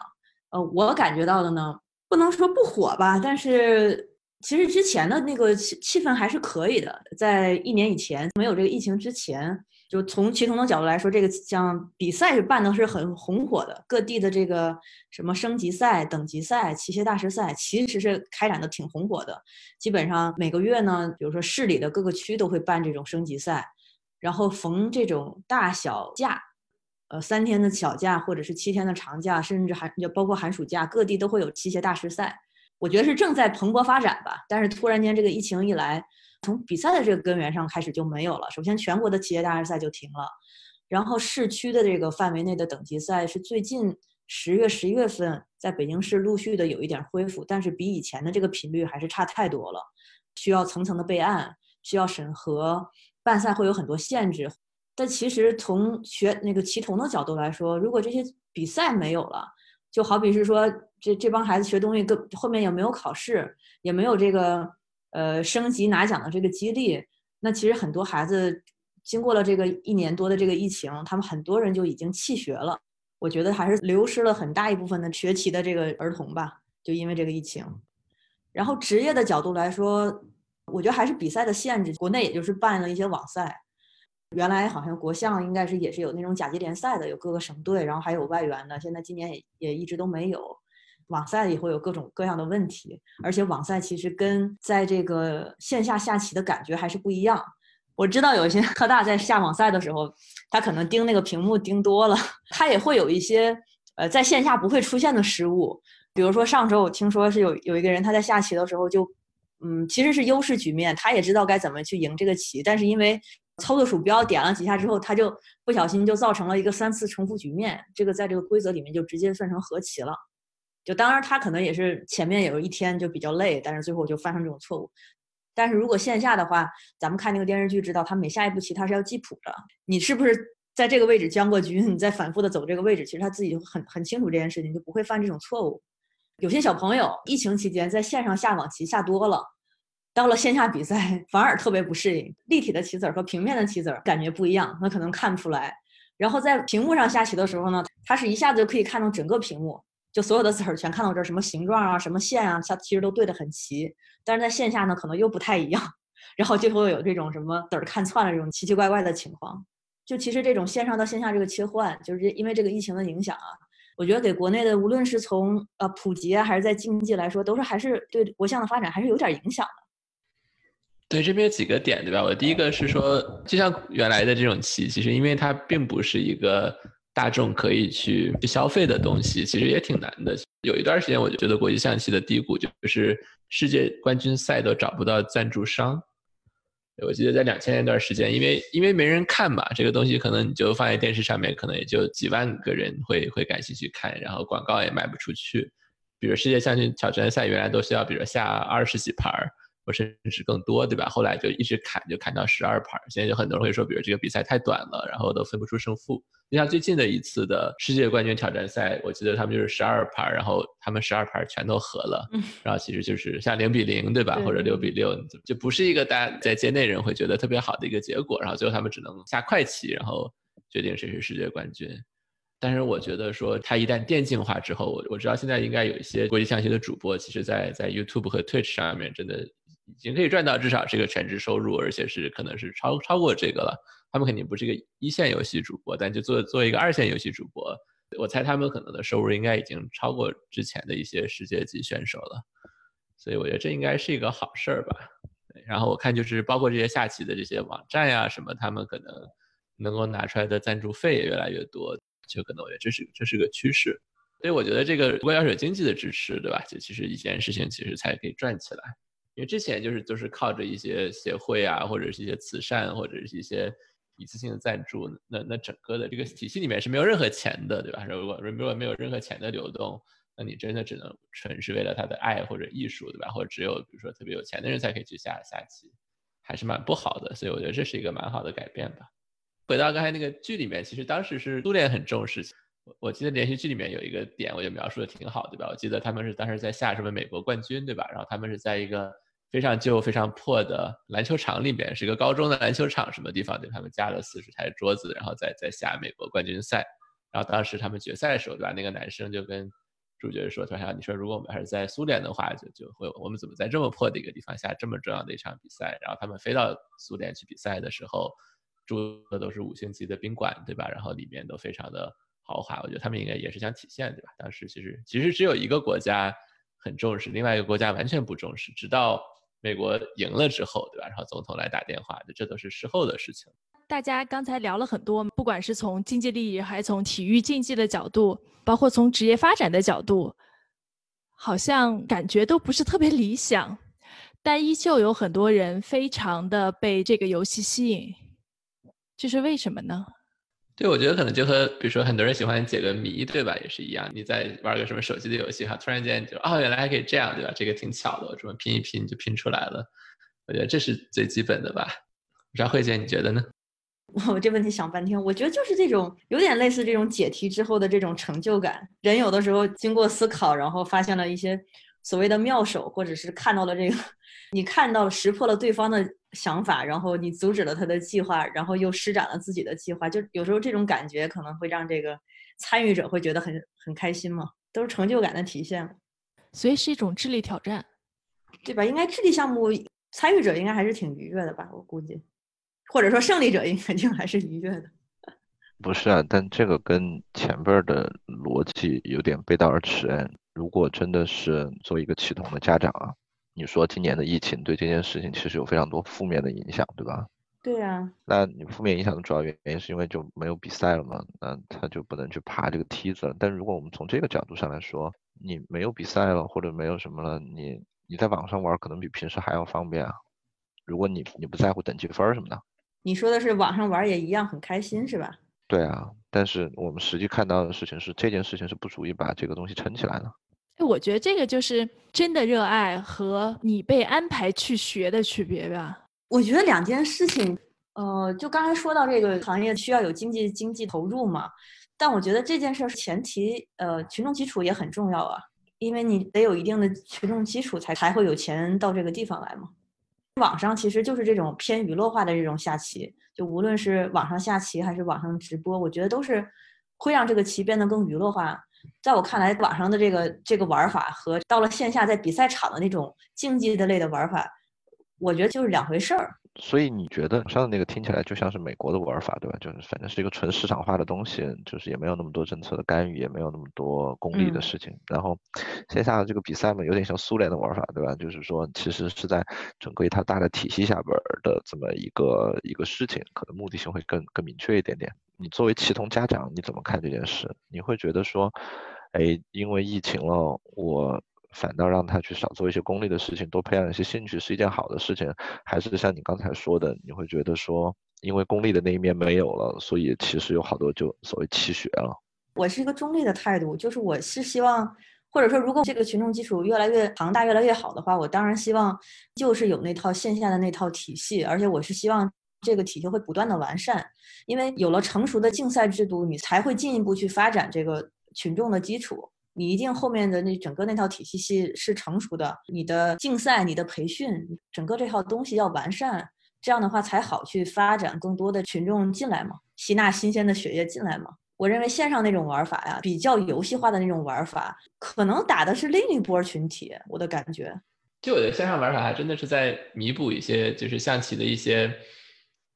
呃，我感觉到的呢，不能说不火吧，但是其实之前的那个气气氛还是可以的，在一年以前没有这个疫情之前。就从齐同的角度来说，这个像比赛是办的是很红火的，各地的这个什么升级赛、等级赛、棋协大师赛，其实是开展的挺红火的。基本上每个月呢，比如说市里的各个区都会办这种升级赛，然后逢这种大小假，呃，三天的小假或者是七天的长假，甚至还就包括寒暑假，各地都会有棋协大师赛。我觉得是正在蓬勃发展吧。但是突然间这个疫情一来。从比赛的这个根源上开始就没有了。首先，全国的企业大师赛就停了，然后市区的这个范围内的等级赛是最近十月、十一月份在北京市陆续的有一点恢复，但是比以前的这个频率还是差太多了，需要层层的备案，需要审核，办赛会有很多限制。但其实从学那个棋童的角度来说，如果这些比赛没有了，就好比是说这这帮孩子学东西，跟后面也没有考试，也没有这个。呃，升级拿奖的这个激励，那其实很多孩子经过了这个一年多的这个疫情，他们很多人就已经弃学了。我觉得还是流失了很大一部分的学习的这个儿童吧，就因为这个疫情。然后职业的角度来说，我觉得还是比赛的限制。国内也就是办了一些网赛，原来好像国象应该是也是有那种甲级联赛的，有各个省队，然后还有外援的。现在今年也也一直都没有。网赛也会有各种各样的问题，而且网赛其实跟在这个线下下棋的感觉还是不一样。我知道有一些科大在下网赛的时候，他可能盯那个屏幕盯多了，他也会有一些呃在线下不会出现的失误。比如说上周我听说是有有一个人他在下棋的时候就，嗯，其实是优势局面，他也知道该怎么去赢这个棋，但是因为操作鼠标点了几下之后，他就不小心就造成了一个三次重复局面，这个在这个规则里面就直接算成和棋了。就当然他可能也是前面有一天就比较累，但是最后就犯上这种错误。但是如果线下的话，咱们看那个电视剧知道，他每下一步棋他是要记谱的。你是不是在这个位置将过局？你再反复的走这个位置，其实他自己就很很清楚这件事情，就不会犯这种错误。有些小朋友疫情期间在线上下网棋下多了，到了线下比赛反而特别不适应。立体的棋子和平面的棋子感觉不一样，那可能看不出来。然后在屏幕上下棋的时候呢，他是一下子就可以看到整个屏幕。就所有的籽儿全看到这儿，什么形状啊，什么线啊，它其实都对得很齐。但是在线下呢，可能又不太一样，然后就会有这种什么籽儿看串了这种奇奇怪怪的情况。就其实这种线上到线下这个切换，就是因为这个疫情的影响啊，我觉得给国内的无论是从呃普及啊，还是在经济来说，都是还是对国项的发展还是有点影响的。
对，这边有几个点，对吧？我第一个是说，就像原来的这种棋，其实因为它并不是一个。大众可以去消费的东西，其实也挺难的。有一段时间，我就觉得国际象棋的低谷就是世界冠军赛都找不到赞助商。我记得在两千年那段时间，因为因为没人看嘛，这个东西可能你就放在电视上面，可能也就几万个人会会感兴趣看，然后广告也卖不出去。比如世界象棋挑战赛，原来都需要比如下二十几盘儿。或甚至更多，对吧？后来就一直砍，就砍到十二盘。现在就很多人会说，比如这个比赛太短了，然后都分不出胜负。就像最近的一次的世界冠军挑战赛，我记得他们就是十二盘，然后他们十二盘全都和了，然后其实就是像零比零，对吧？或者六比六，就不是一个大家在界内人会觉得特别好的一个结果。然后最后他们只能下快棋，然后决定谁是世界冠军。但是我觉得说，它一旦电竞化之后，我我知道现在应该有一些国际象棋的主播，其实在在 YouTube 和 Twitch 上面真的。已经可以赚到至少是个全职收入，而且是可能是超超过这个了。他们肯定不是一个一线游戏主播，但就做做一个二线游戏主播，我猜他们可能的收入应该已经超过之前的一些世界级选手了。所以我觉得这应该是一个好事儿吧。然后我看就是包括这些下棋的这些网站呀什么，他们可能能够拿出来的赞助费也越来越多，就可能我觉得这是这是个趋势。所以我觉得这个如果要有经济的支持，对吧？就其实一件事情其实才可以转起来。因为之前就是都是靠着一些协会啊，或者是一些慈善，或者是一些一次性的赞助，那那整个的这个体系里面是没有任何钱的，对吧？如果如果没有任何钱的流动，那你真的只能纯是为了他的爱或者艺术，对吧？或者只有比如说特别有钱的人才可以去下下棋，还是蛮不好的。所以我觉得这是一个蛮好的改变吧。回到刚才那个剧里面，其实当时是苏联很重视。我我记得连续剧里面有一个点，我就描述的挺好，对吧？我记得他们是当时在下什么美国冠军，对吧？然后他们是在一个。非常旧、非常破的篮球场里面，是一个高中的篮球场，什么地方？对他们加了四十台桌子，然后再再下美国冠军赛。然后当时他们决赛的时候，对吧？那个男生就跟主角说：“他说，你说如果我们还是在苏联的话，就就会我们怎么在这么破的一个地方下这么重要的一场比赛？”然后他们飞到苏联去比赛的时候，住的都是五星级的宾馆，对吧？然后里面都非常的豪华。我觉得他们应该也是想体现，对吧？当时其实其实只有一个国家很重视，另外一个国家完全不重视，直到。美国赢了之后，对吧？然后总统来打电话，这都是事后的事情。
大家刚才聊了很多，不管是从经济利益，还是从体育竞技的角度，包括从职业发展的角度，好像感觉都不是特别理想。但依旧有很多人非常的被这个游戏吸引，这是为什么呢？
对，我觉得可能就和比如说很多人喜欢解个谜，对吧？也是一样。你在玩个什么手机的游戏哈，突然间就哦，原来还可以这样，对吧？这个挺巧的，我这么拼一拼就拼出来了。我觉得这是最基本的吧。不知道慧姐你觉得呢？
我这问题想半天，我觉得就是这种有点类似这种解题之后的这种成就感。人有的时候经过思考，然后发现了一些所谓的妙手，或者是看到了这个，你看到识破了对方的想法，然后你阻止了他的计划，然后又施展了自己的计划，就有时候这种感觉可能会让这个参与者会觉得很很开心嘛，都是成就感的体现，
所以是一种智力挑战，
对吧？应该智力项目参与者应该还是挺愉悦的吧，我估计，或者说胜利者应该定还是愉悦的。
不是啊，但这个跟前边的逻辑有点背道而驰。如果真的是做一个启动的家长啊。你说今年的疫情对这件事情其实有非常多负面的影响，对吧？
对呀。
那你负面影响的主要原因是因为就没有比赛了嘛？那他就不能去爬这个梯子了。但如果我们从这个角度上来说，你没有比赛了或者没有什么了，你你在网上玩可能比平时还要方便啊。如果你你不在乎等级分什么的，
你说的是网上玩也一样很开心是吧？
对啊，但是我们实际看到的事情是这件事情是不足以把这个东西撑起来的。
我觉得这个就是真的热爱和你被安排去学的区别吧。
我觉得两件事情，呃，就刚才说到这个行业需要有经济经济投入嘛，但我觉得这件事儿前提，呃，群众基础也很重要啊，因为你得有一定的群众基础，才才会有钱到这个地方来嘛。网上其实就是这种偏娱乐化的这种下棋，就无论是网上下棋还是网上直播，我觉得都是会让这个棋变得更娱乐化。在我看来，网上的这个这个玩法和到了线下在比赛场的那种竞技的类的玩法，我觉得就是两回事儿。
所以你觉得上的那个听起来就像是美国的玩法，对吧？就是反正是一个纯市场化的东西，就是也没有那么多政策的干预，也没有那么多功利的事情。然后线下的这个比赛嘛，有点像苏联的玩法，对吧？就是说其实是在整个一套大的体系下边的这么一个一个事情，可能目的性会更更明确一点点。你作为启通家长，你怎么看这件事？你会觉得说，哎，因为疫情了，我反倒让他去少做一些功利的事情，多培养一些兴趣，是一件好的事情？还是像你刚才说的，你会觉得说，因为功利的那一面没有了，所以其实有好多就所谓弃学了？
我是一个中立的态度，就是我是希望，或者说，如果这个群众基础越来越庞大、越来越好的话，我当然希望就是有那套线下的那套体系，而且我是希望。这个体系会不断的完善，因为有了成熟的竞赛制度，你才会进一步去发展这个群众的基础。你一定后面的那整个那套体系系是成熟的，你的竞赛、你的培训，整个这套东西要完善，这样的话才好去发展更多的群众进来嘛，吸纳新鲜的血液进来嘛。我认为线上那种玩法呀，比较游戏化的那种玩法，可能打的是另一波群体。我的感觉，
就我觉得线上玩法还真的是在弥补一些就是象棋的一些。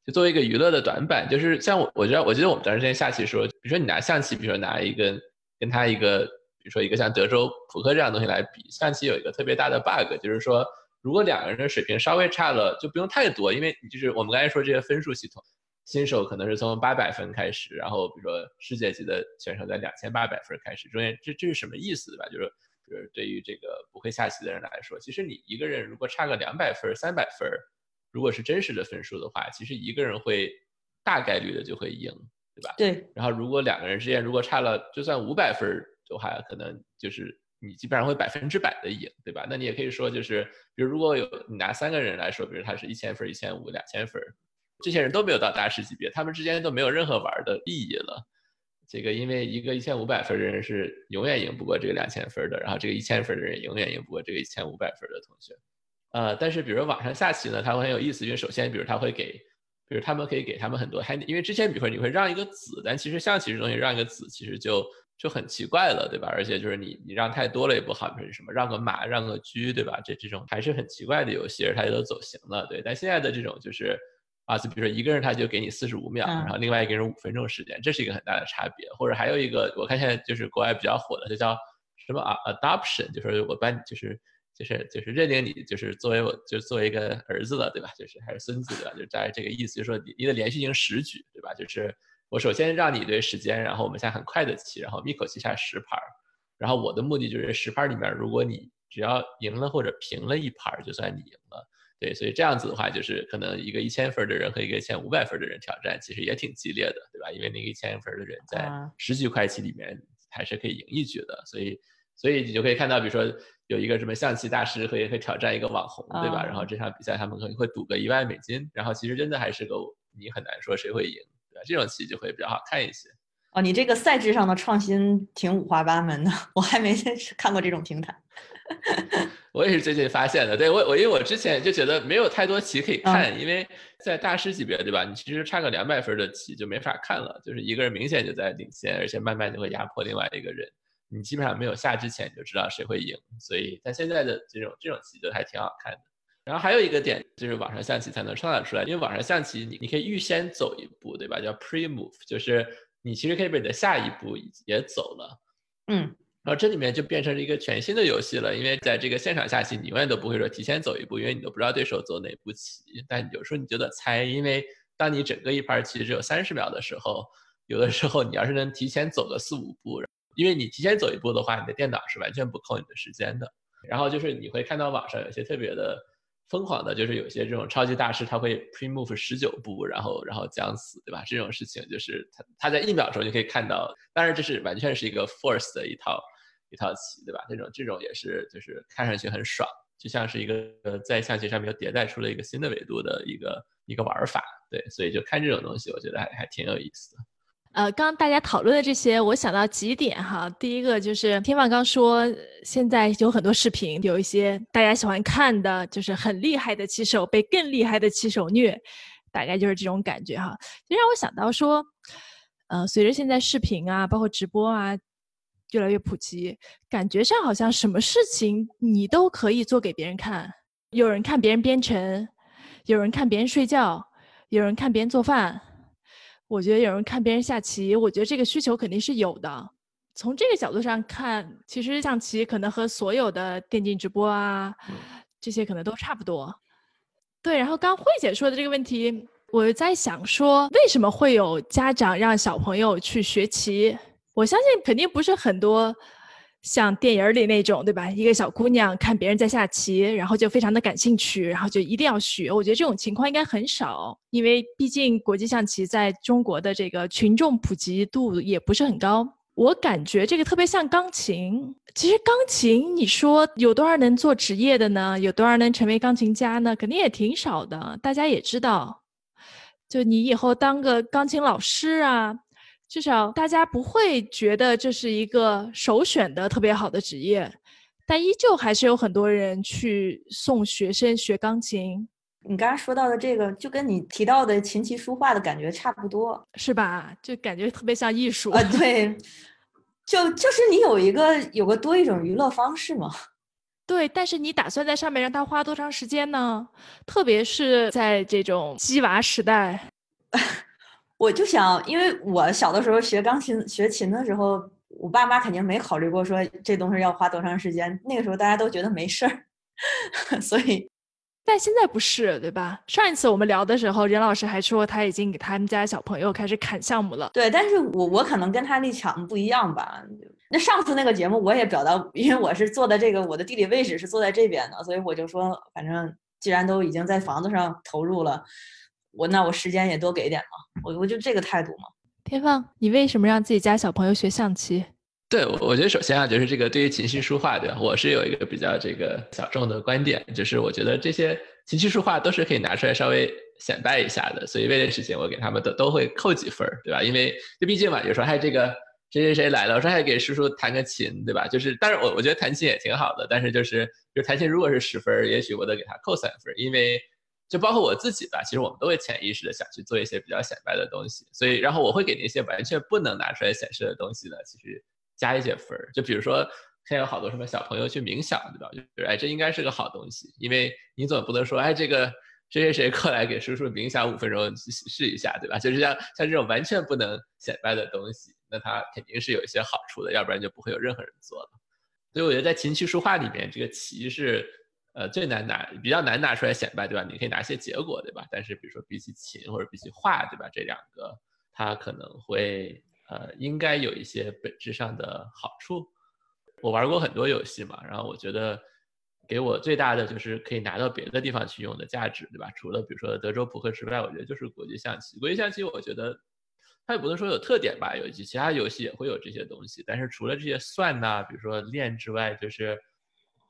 就作为一个娱乐的短板，就是像我，我觉得，我记得我们当时在下棋时候，比如说你拿象棋，比如说拿一个跟他一个，如说一个像德州扑克这样东西来比，象棋有一个特别大的 bug，就是说如果两个人的水平稍微差了，就不用太多，因为就是我们刚才说这些分数系统，新手可能是从八百分开始，然后比如说世界级的选手在两千八百分开始，中间这这是什么意思，对吧？就是就是对于这个不会下棋的人来说，其实你一个人如果差个两百分、三百分。如果是真实的分数的话，其实一个人会大概率的就会赢，对吧？
对。
然后如果两个人之间如果差了，就算五百分的话，可能就是你基本上会百分之百的赢，对吧？那你也可以说就是，比如如果有你拿三个人来说，比如他是一千分、一千五、两千分，这些人都没有到大师级别，他们之间都没有任何玩的意义了。这个因为一个一千五百分的人是永远赢不过这个两千分的，然后这个一千分的人永远赢不过这个一千五百分的同学。呃，但是比如网上下棋呢，它会很有意思，因为首先，比如他会给，比如他们可以给他们很多，还因为之前比如说你会让一个子，但其实象棋这东西让一个子其实就就很奇怪了，对吧？而且就是你你让太多了也不好，比如什么让个马让个车，对吧？这这种还是很奇怪的游戏，而它也都走形了，对。但现在的这种就是啊，就比如说一个人他就给你四十五秒，然后另外一个人五分钟时间，这是一个很大的差别。或者还有一个我看现在就是国外比较火的，就叫什么啊 adoption，就是我把你就是。就是就是认定你就是作为我就作为一个儿子了，对吧？就是还是孙子的，就大概这个意思，就是说你你得连续赢十局，对吧？就是我首先让你一堆时间，然后我们现在很快的棋，然后一口气下十盘儿，然后我的目的就是十盘里面，如果你只要赢了或者平了一盘，就算你赢了。对，所以这样子的话，就是可能一个一千分的人和一个一千五百分的人挑战，其实也挺激烈的，对吧？因为那个一千分的人在十局快棋里面还是可以赢一局的，所以所以你就可以看到，比如说。有一个什么象棋大师可以会挑战一个网红，对吧？然后这场比赛他们可能会赌个一万美金，然后其实真的还是个你很难说谁会赢，对吧？这种棋就会比较好看一些。
哦，你这个赛制上的创新挺五花八门的，我还没看过这种平台。
我也是最近发现的。对我，我因为我之前就觉得没有太多棋可以看，因为在大师级别，对吧？你其实差个两百分的棋就没法看了，就是一个人明显就在领先，而且慢慢就会压迫另外一个人。你基本上没有下之前你就知道谁会赢，所以但现在的这种这种棋就还挺好看的。然后还有一个点就是网上象棋才能创造出来，因为网上象棋你你可以预先走一步，对吧？叫 pre move，就是你其实可以把你的下一步也走了。
嗯。
然后这里面就变成了一个全新的游戏了，因为在这个现场下棋，你永远都不会说提前走一步，因为你都不知道对手走哪步棋。但有时候你就得猜，因为当你整个一盘棋只有三十秒的时候，有的时候你要是能提前走个四五步，因为你提前走一步的话，你的电脑是完全不扣你的时间的。然后就是你会看到网上有些特别的。疯狂的，就是有些这种超级大师，他会 pre move 十九步，然后然后将死，对吧？这种事情就是他他在一秒钟就可以看到，当然这是完全是一个 force 的一套一套棋，对吧？这种这种也是就是看上去很爽，就像是一个呃在象棋上面又迭代出了一个新的维度的一个一个玩法，对，所以就看这种东西，我觉得还还挺有意思的。
呃，刚刚大家讨论的这些，我想到几点哈。第一个就是天放刚说，现在有很多视频，有一些大家喜欢看的，就是很厉害的棋手被更厉害的棋手虐，大概就是这种感觉哈。就让我想到说，呃，随着现在视频啊，包括直播啊，越来越普及，感觉上好像什么事情你都可以做给别人看。有人看别人编程，有人看别人睡觉，有人看别人做饭。我觉得有人看别人下棋，我觉得这个需求肯定是有的。从这个角度上看，其实象棋可能和所有的电竞直播啊，这些可能都差不多。对，然后刚慧姐说的这个问题，我在想说，为什么会有家长让小朋友去学棋？我相信肯定不是很多。像电影里那种，对吧？一个小姑娘看别人在下棋，然后就非常的感兴趣，然后就一定要学。我觉得这种情况应该很少，因为毕竟国际象棋在中国的这个群众普及度也不是很高。我感觉这个特别像钢琴。其实钢琴，你说有多少能做职业的呢？有多少能成为钢琴家呢？肯定也挺少的。大家也知道，就你以后当个钢琴老师啊。至少大家不会觉得这是一个首选的特别好的职业，但依旧还是有很多人去送学生学钢琴。
你刚刚说到的这个，就跟你提到的琴棋书画的感觉差不多，
是吧？就感觉特别像艺术
啊。对，就就是你有一个有个多一种娱乐方式嘛。
对，但是你打算在上面让他花多长时间呢？特别是在这种鸡娃时代。
我就想，因为我小的时候学钢琴、学琴的时候，我爸妈肯定没考虑过说这东西要花多长时间。那个时候大家都觉得没事儿，所以，
但现在不是，对吧？上一次我们聊的时候，任老师还说他已经给他们家小朋友开始砍项目了。
对，但是我我可能跟他立场不一样吧。那上次那个节目我也表达，因为我是坐的这个我的地理位置是坐在这边的，所以我就说，反正既然都已经在房子上投入了。我那我时间也多给点嘛，我我就这个态度嘛。
天放，你为什么让自己家小朋友学象棋？
对，我我觉得首先啊，就是这个对于琴棋书画，对吧？我是有一个比较这个小众的观点，就是我觉得这些琴棋书画都是可以拿出来稍微显摆一下的。所以为这事情，我给他们都都会扣几分，对吧？因为就毕竟嘛，有时候还这个谁谁谁来了，我说还给叔叔弹个琴，对吧？就是，但是我我觉得弹琴也挺好的，但是就是，就弹琴如果是十分，也许我得给他扣三分，因为。就包括我自己吧，其实我们都会潜意识的想去做一些比较显摆的东西，所以然后我会给那些完全不能拿出来显示的东西呢，其实加一些分儿。就比如说现在有好多什么小朋友去冥想，对吧？就是哎，这应该是个好东西，因为你总不能说哎，这个谁谁谁过来给叔叔冥想五分钟去试一下，对吧？就是像像这种完全不能显摆的东西，那它肯定是有一些好处的，要不然就不会有任何人做了。所以我觉得在琴棋书画里面，这个棋是。呃，最难拿，比较难拿出来显摆，对吧？你可以拿一些结果，对吧？但是比如说比起琴或者比起画，对吧？这两个它可能会呃，应该有一些本质上的好处。我玩过很多游戏嘛，然后我觉得给我最大的就是可以拿到别的地方去用的价值，对吧？除了比如说德州扑克之外，我觉得就是国际象棋。国际象棋我觉得它也不能说有特点吧，有一些其他游戏也会有这些东西，但是除了这些算呐，比如说练之外，就是。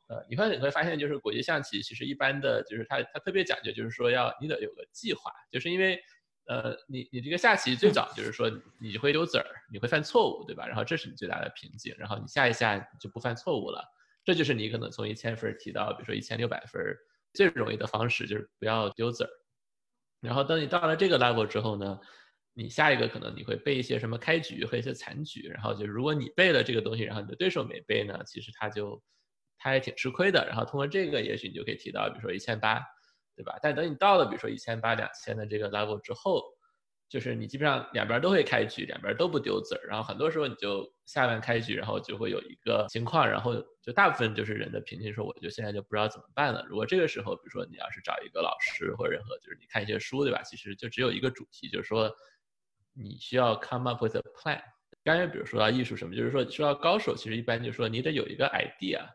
呃，你会你会发现，就是国际象棋其实一般的就是它它特别讲究，就是说要你得有个计划，就是因为呃你你这个下棋最早就是说你会丢子儿，你会犯错误，对吧？然后这是你最大的瓶颈，然后你下一下就不犯错误了，这就是你可能从一千分提到，比如说一千六百分，最容易的方式就是不要丢子儿。然后等你到了这个 level 之后呢，你下一个可能你会背一些什么开局和一些残局，然后就如果你背了这个东西，然后你的对手没背呢，其实他就他也挺吃亏的。然后通过这个，也许你就可以提到，比如说一千八，对吧？但等你到了比如说一千八、两千的这个 level 之后，就是你基本上两边都会开局，两边都不丢子儿，然后很多时候你就下完开局，然后就会有一个情况，然后就大部分就是人的平均说，我就现在就不知道怎么办了。如果这个时候，比如说你要是找一个老师或者任何，就是你看一些书，对吧？其实就只有一个主题，就是说你需要 come up with a plan。刚才比如说到艺术什么，就是说说到高手，其实一般就是说你得有一个 idea，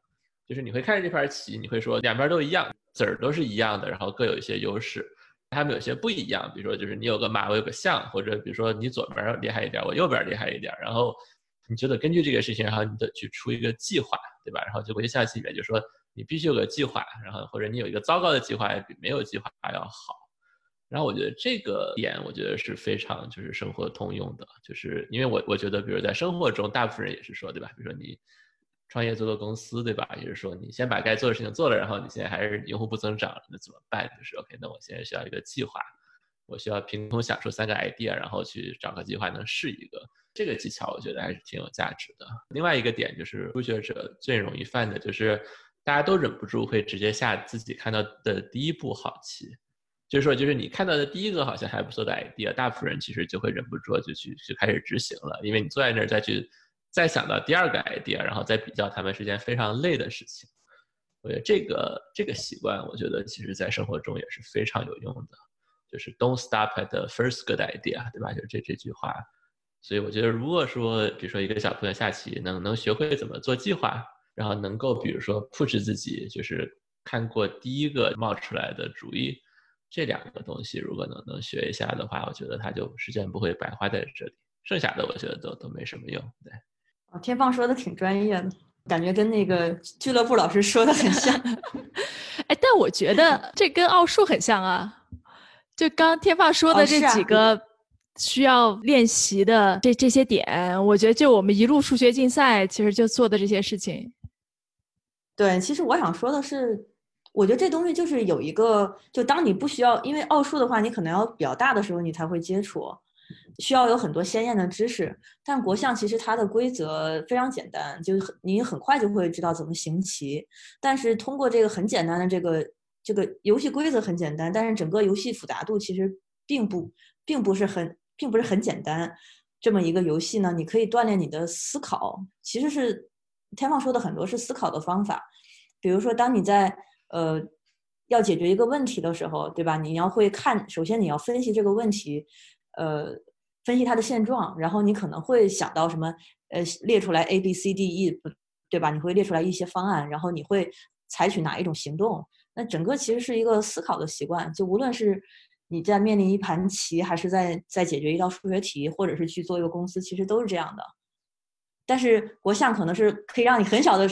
就是你会看着这盘棋，你会说两边都一样，子儿都是一样的，然后各有一些优势。他们有些不一样，比如说就是你有个马，我有个象，或者比如说你左边厉害一点，我右边厉害一点，然后你就得根据这个事情，然后你得去出一个计划，对吧？然后就国际象棋里面就说你必须有个计划，然后或者你有一个糟糕的计划也比没有计划还要好。然后我觉得这个点，我觉得是非常就是生活通用的，就是因为我我觉得，比如在生活中，大部分人也是说，对吧？比如说你。创业做个公司，对吧？也就是说，你先把该做的事情做了，然后你现在还是用户不增长，那怎么办？就是 OK，那我现在需要一个计划，我需要凭空想出三个 idea，然后去找个计划能试一个。这个技巧我觉得还是挺有价值的。另外一个点就是初学者最容易犯的就是大家都忍不住会直接下自己看到的第一步好棋，就是说，就是你看到的第一个好像还不错的 idea，大部分人其实就会忍不住就去就开始执行了，因为你坐在那儿再去。再想到第二个 idea，然后再比较他们是件非常累的事情。我觉得这个这个习惯，我觉得其实在生活中也是非常有用的。就是 Don't stop at the first good idea，对吧？就这这句话。所以我觉得，如果说比如说一个小朋友下棋能能学会怎么做计划，然后能够比如说 push 自己，就是看过第一个冒出来的主意，这两个东西如果能能学一下的话，我觉得他就时间不会白花在这里。剩下的我觉得都都没什么用，对。
天放说的挺专业的，感觉跟那个俱乐部老师说的很像。
哎，但我觉得这跟奥数很像啊。就刚天放说的这几个需要练习的这这些点，我觉得就我们一路数学竞赛其实就做的这些事情。
对，其实我想说的是，我觉得这东西就是有一个，就当你不需要，因为奥数的话，你可能要比较大的时候你才会接触。需要有很多鲜艳的知识，但国象其实它的规则非常简单，就很你很快就会知道怎么行棋。但是通过这个很简单的这个这个游戏规则很简单，但是整个游戏复杂度其实并不并不是很并不是很简单。这么一个游戏呢，你可以锻炼你的思考，其实是天放说的很多是思考的方法。比如说，当你在呃要解决一个问题的时候，对吧？你要会看，首先你要分析这个问题，呃。分析它的现状，然后你可能会想到什么？呃，列出来 A B C D E，对吧？你会列出来一些方案，然后你会采取哪一种行动？那整个其实是一个思考的习惯。就无论是你在面临一盘棋，还是在在解决一道数学题，或者是去做一个公司，其实都是这样的。但是国象可能是可以让你很小的，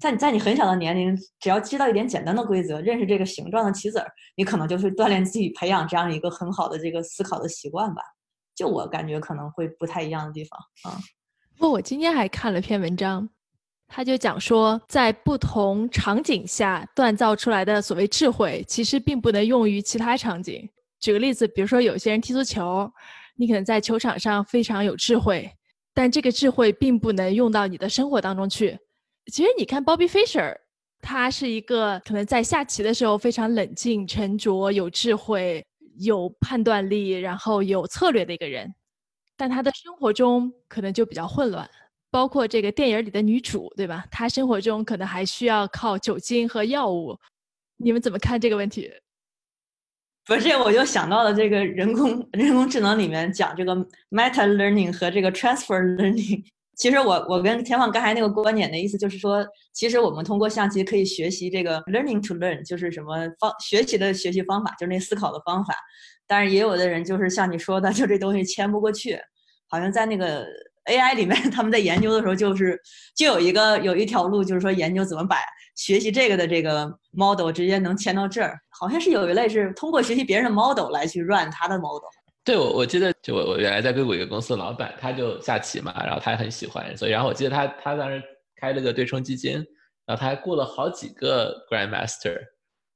在你在你很小的年龄，只要知道一点简单的规则，认识这个形状的棋子儿，你可能就是锻炼自己，培养这样一个很好的这个思考的习惯吧。就我感觉可能会不太一样的地方啊。
不过我今天还看了篇文章，他就讲说，在不同场景下锻造出来的所谓智慧，其实并不能用于其他场景。举个例子，比如说有些人踢足球，你可能在球场上非常有智慧，但这个智慧并不能用到你的生活当中去。其实你看 Bobby Fisher，他是一个可能在下棋的时候非常冷静、沉着、有智慧。有判断力，然后有策略的一个人，但他的生活中可能就比较混乱。包括这个电影里的女主，对吧？她生活中可能还需要靠酒精和药物。你们怎么看这个问题？
不是，我就想到了这个人工人工智能里面讲这个 meta learning 和这个 transfer learning。其实我我跟天放刚才那个观点的意思就是说，其实我们通过象棋可以学习这个 learning to learn，就是什么方学习的学习方法，就是那思考的方法。但是也有的人就是像你说的，就这东西迁不过去。好像在那个 AI 里面，他们在研究的时候，就是就有一个有一条路，就是说研究怎么把学习这个的这个 model 直接能迁到这儿。好像是有一类是通过学习别人的 model 来去 run 他的 model。
对，我我记得，就我我原来在硅谷一个公司老板，他就下棋嘛，然后他也很喜欢，所以然后我记得他他当时开了个对冲基金，然后他还雇了好几个 Grandmaster，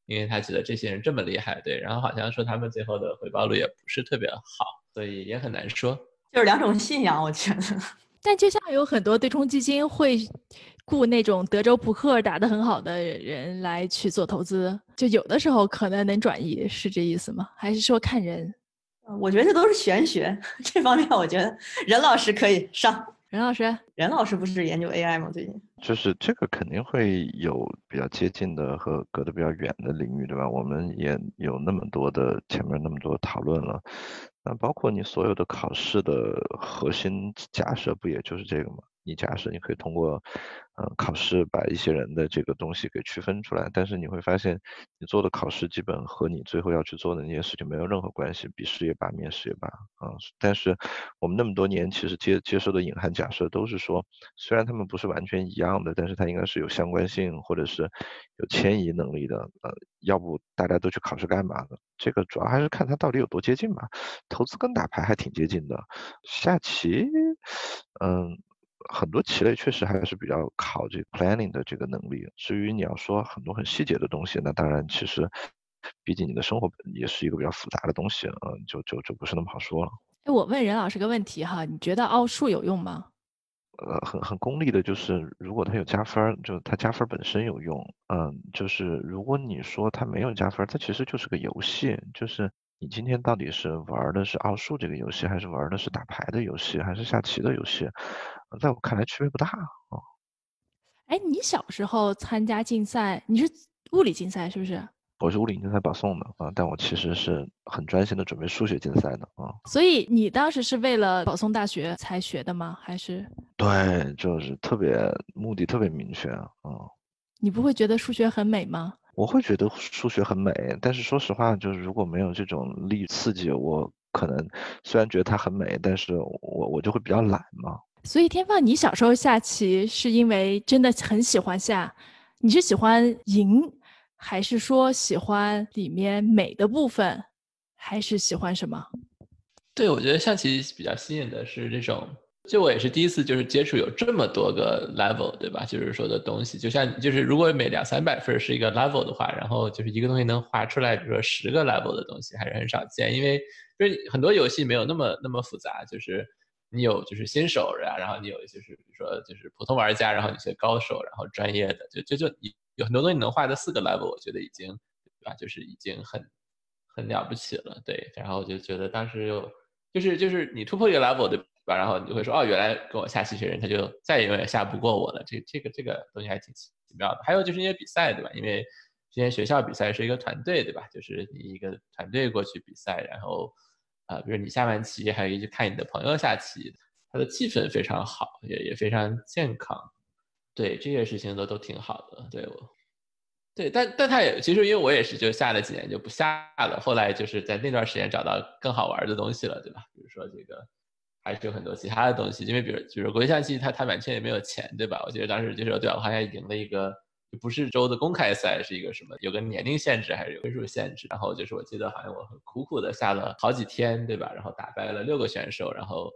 因为他觉得这些人这么厉害，对，然后好像说他们最后的回报率也不是特别好，所以也很难说。
就是两种信仰，我觉得。
但就像有很多对冲基金会雇那种德州扑克打得很好的人来去做投资，就有的时候可能能转移，是这意思吗？还是说看人？
我觉得这都是玄学，这方面我觉得任老师可以上。
任老师，
任老师不是研究 AI 吗？最近
就是这个肯定会有比较接近的和隔得比较远的领域，对吧？我们也有那么多的前面那么多讨论了，那包括你所有的考试的核心假设，不也就是这个吗？你假设你可以通过，嗯，考试把一些人的这个东西给区分出来，但是你会发现，你做的考试基本和你最后要去做的那些事情没有任何关系，笔试也罢，面试也罢，啊，但是我们那么多年其实接接受的隐含假设都是说，虽然他们不是完全一样的，但是它应该是有相关性或者是有迁移能力的，呃，要不大家都去考试干嘛呢？这个主要还是看它到底有多接近吧。投资跟打牌还挺接近的，下棋，嗯。很多棋类确实还是比较考这 planning 的这个能力。至于你要说很多很细节的东西，那当然其实，毕竟你的生活也是一个比较复杂的东西，嗯，就就就不是那么好说了。
哎，我问任老师个问题哈，你觉得奥数有用吗？
呃，很很功利的，就是如果它有加分，就它加分本身有用，嗯，就是如果你说它没有加分，它其实就是个游戏，就是。你今天到底是玩的是奥数这个游戏，还是玩的是打牌的游戏，还是下棋的游戏？在我看来区别不大啊。
哎，你小时候参加竞赛，你是物理竞赛是不是？
我是物理竞赛保送的啊，但我其实是很专心的准备数学竞赛的啊。
所以你当时是为了保送大学才学的吗？还是？
对，就是特别目的特别明确啊。
你不会觉得数学很美吗？
我会觉得数学很美，但是说实话，就是如果没有这种力刺激，我可能虽然觉得它很美，但是我我就会比较懒嘛。
所以天放，你小时候下棋是因为真的很喜欢下，你是喜欢赢，还是说喜欢里面美的部分，还是喜欢什么？
对，我觉得下棋比较吸引的是这种。就我也是第一次，就是接触有这么多个 level，对吧？就是说的东西，就像就是如果每两三百分是一个 level 的话，然后就是一个东西能画出来，比如说十个 level 的东西，还是很少见。因为就是很多游戏没有那么那么复杂，就是你有就是新手呀，然后你有就是比如说就是普通玩家，然后有些高手，然后专业的，就就就有很多东西能画的四个 level，我觉得已经对吧？就是已经很很了不起了，对。然后我就觉得当时又就是就是你突破一个 level 的。对吧，然后你就会说，哦，原来跟我下棋这人，他就再也永远下不过我了。这、这个、这个东西还挺奇妙的。还有就是因为比赛，对吧？因为之前学校比赛是一个团队，对吧？就是你一个团队过去比赛，然后，呃，比如你下完棋，还可以去看你的朋友下棋，他的气氛非常好，也也非常健康。对这些事情都都挺好的。对我，对，但但他也其实因为我也是就下了几年就不下了，后来就是在那段时间找到更好玩的东西了，对吧？比如说这个。还是有很多其他的东西，因为比如，就是国际象棋，它它完全也没有钱，对吧？我记得当时就是对我好像赢了一个，不是州的公开赛，是一个什么，有个年龄限制还是有分数限制？然后就是我记得好像我很苦苦的下了好几天，对吧？然后打败了六个选手，然后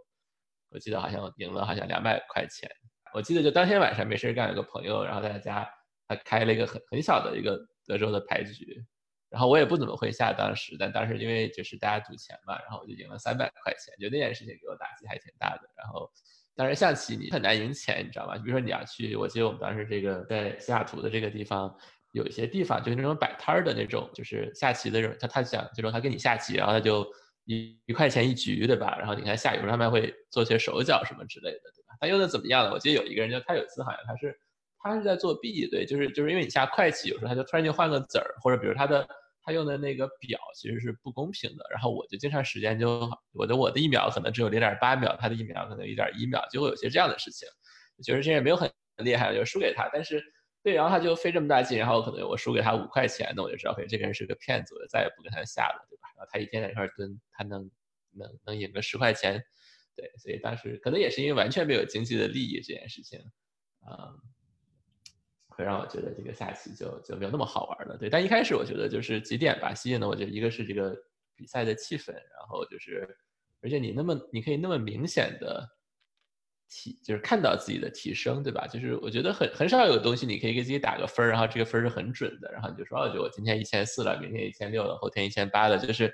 我记得好像赢了好像两百块钱。我记得就当天晚上没事干，有个朋友，然后在他家他开了一个很很小的一个德州的牌局。然后我也不怎么会下，当时，但当时因为就是大家赌钱嘛，然后我就赢了三百块钱，就那件事情给我打击还挺大的。然后，当然象棋你很难赢钱，你知道吗？比如说你要去，我记得我们当时这个在西雅图的这个地方，有一些地方就是那种摆摊儿的那种，就是下棋的人，他他想就说他跟你下棋，然后他就一一块钱一局，对吧？然后你看下有时候他们会做些手脚什么之类的，对吧？他用的怎么样了？我记得有一个人就他有一次好像他是他是在作弊，对，就是就是因为你下快棋，有时候他就突然就换个子儿，或者比如他的。他用的那个表其实是不公平的，然后我就经常时间就我的我的一秒可能只有零点八秒，他的一秒可能一点一秒，就会有些这样的事情，就是这也没有很很厉害，就输给他，但是对，然后他就费这么大劲，然后可能我输给他五块钱，那我就知道，嘿，这个人是个骗子，我就再也不跟他下了，对吧？然后他一天在一块蹲，他能能能赢个十块钱，对，所以当时可能也是因为完全没有经济的利益这件事情，啊。会让我觉得这个下棋就就没有那么好玩了，对。但一开始我觉得就是几点吧吸引的，我觉得一个是这个比赛的气氛，然后就是，而且你那么你可以那么明显的提，就是看到自己的提升，对吧？就是我觉得很很少有东西你可以给自己打个分，然后这个分是很准的，然后你就说哦，就我今天一千四了，明天一千六了，后天一千八了，就是，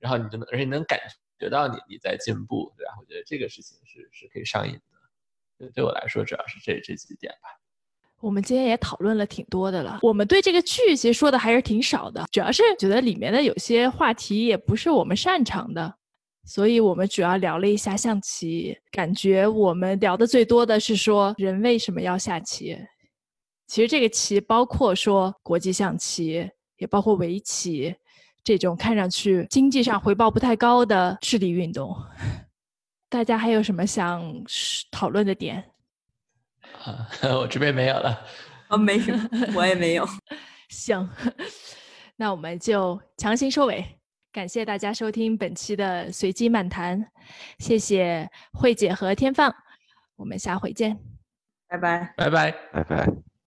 然后你就能，而且能感觉到你你在进步，对吧？我觉得这个事情是是可以上瘾的。对对我来说，主要是这这几点吧。
我们今天也讨论了挺多的了，我们对这个剧其实说的还是挺少的，主要是觉得里面的有些话题也不是我们擅长的。所以我们主要聊了一下象棋，感觉我们聊的最多的是说人为什么要下棋。其实这个棋包括说国际象棋，也包括围棋这种看上去经济上回报不太高的智力运动。大家还有什么想讨论的点？
啊，我这边没有了。
啊，没什么，我也没有。
行，那我们就强行收尾。感谢大家收听本期的随机漫谈，谢谢慧姐和天放，我们下回见，
拜拜，
拜拜，
拜拜。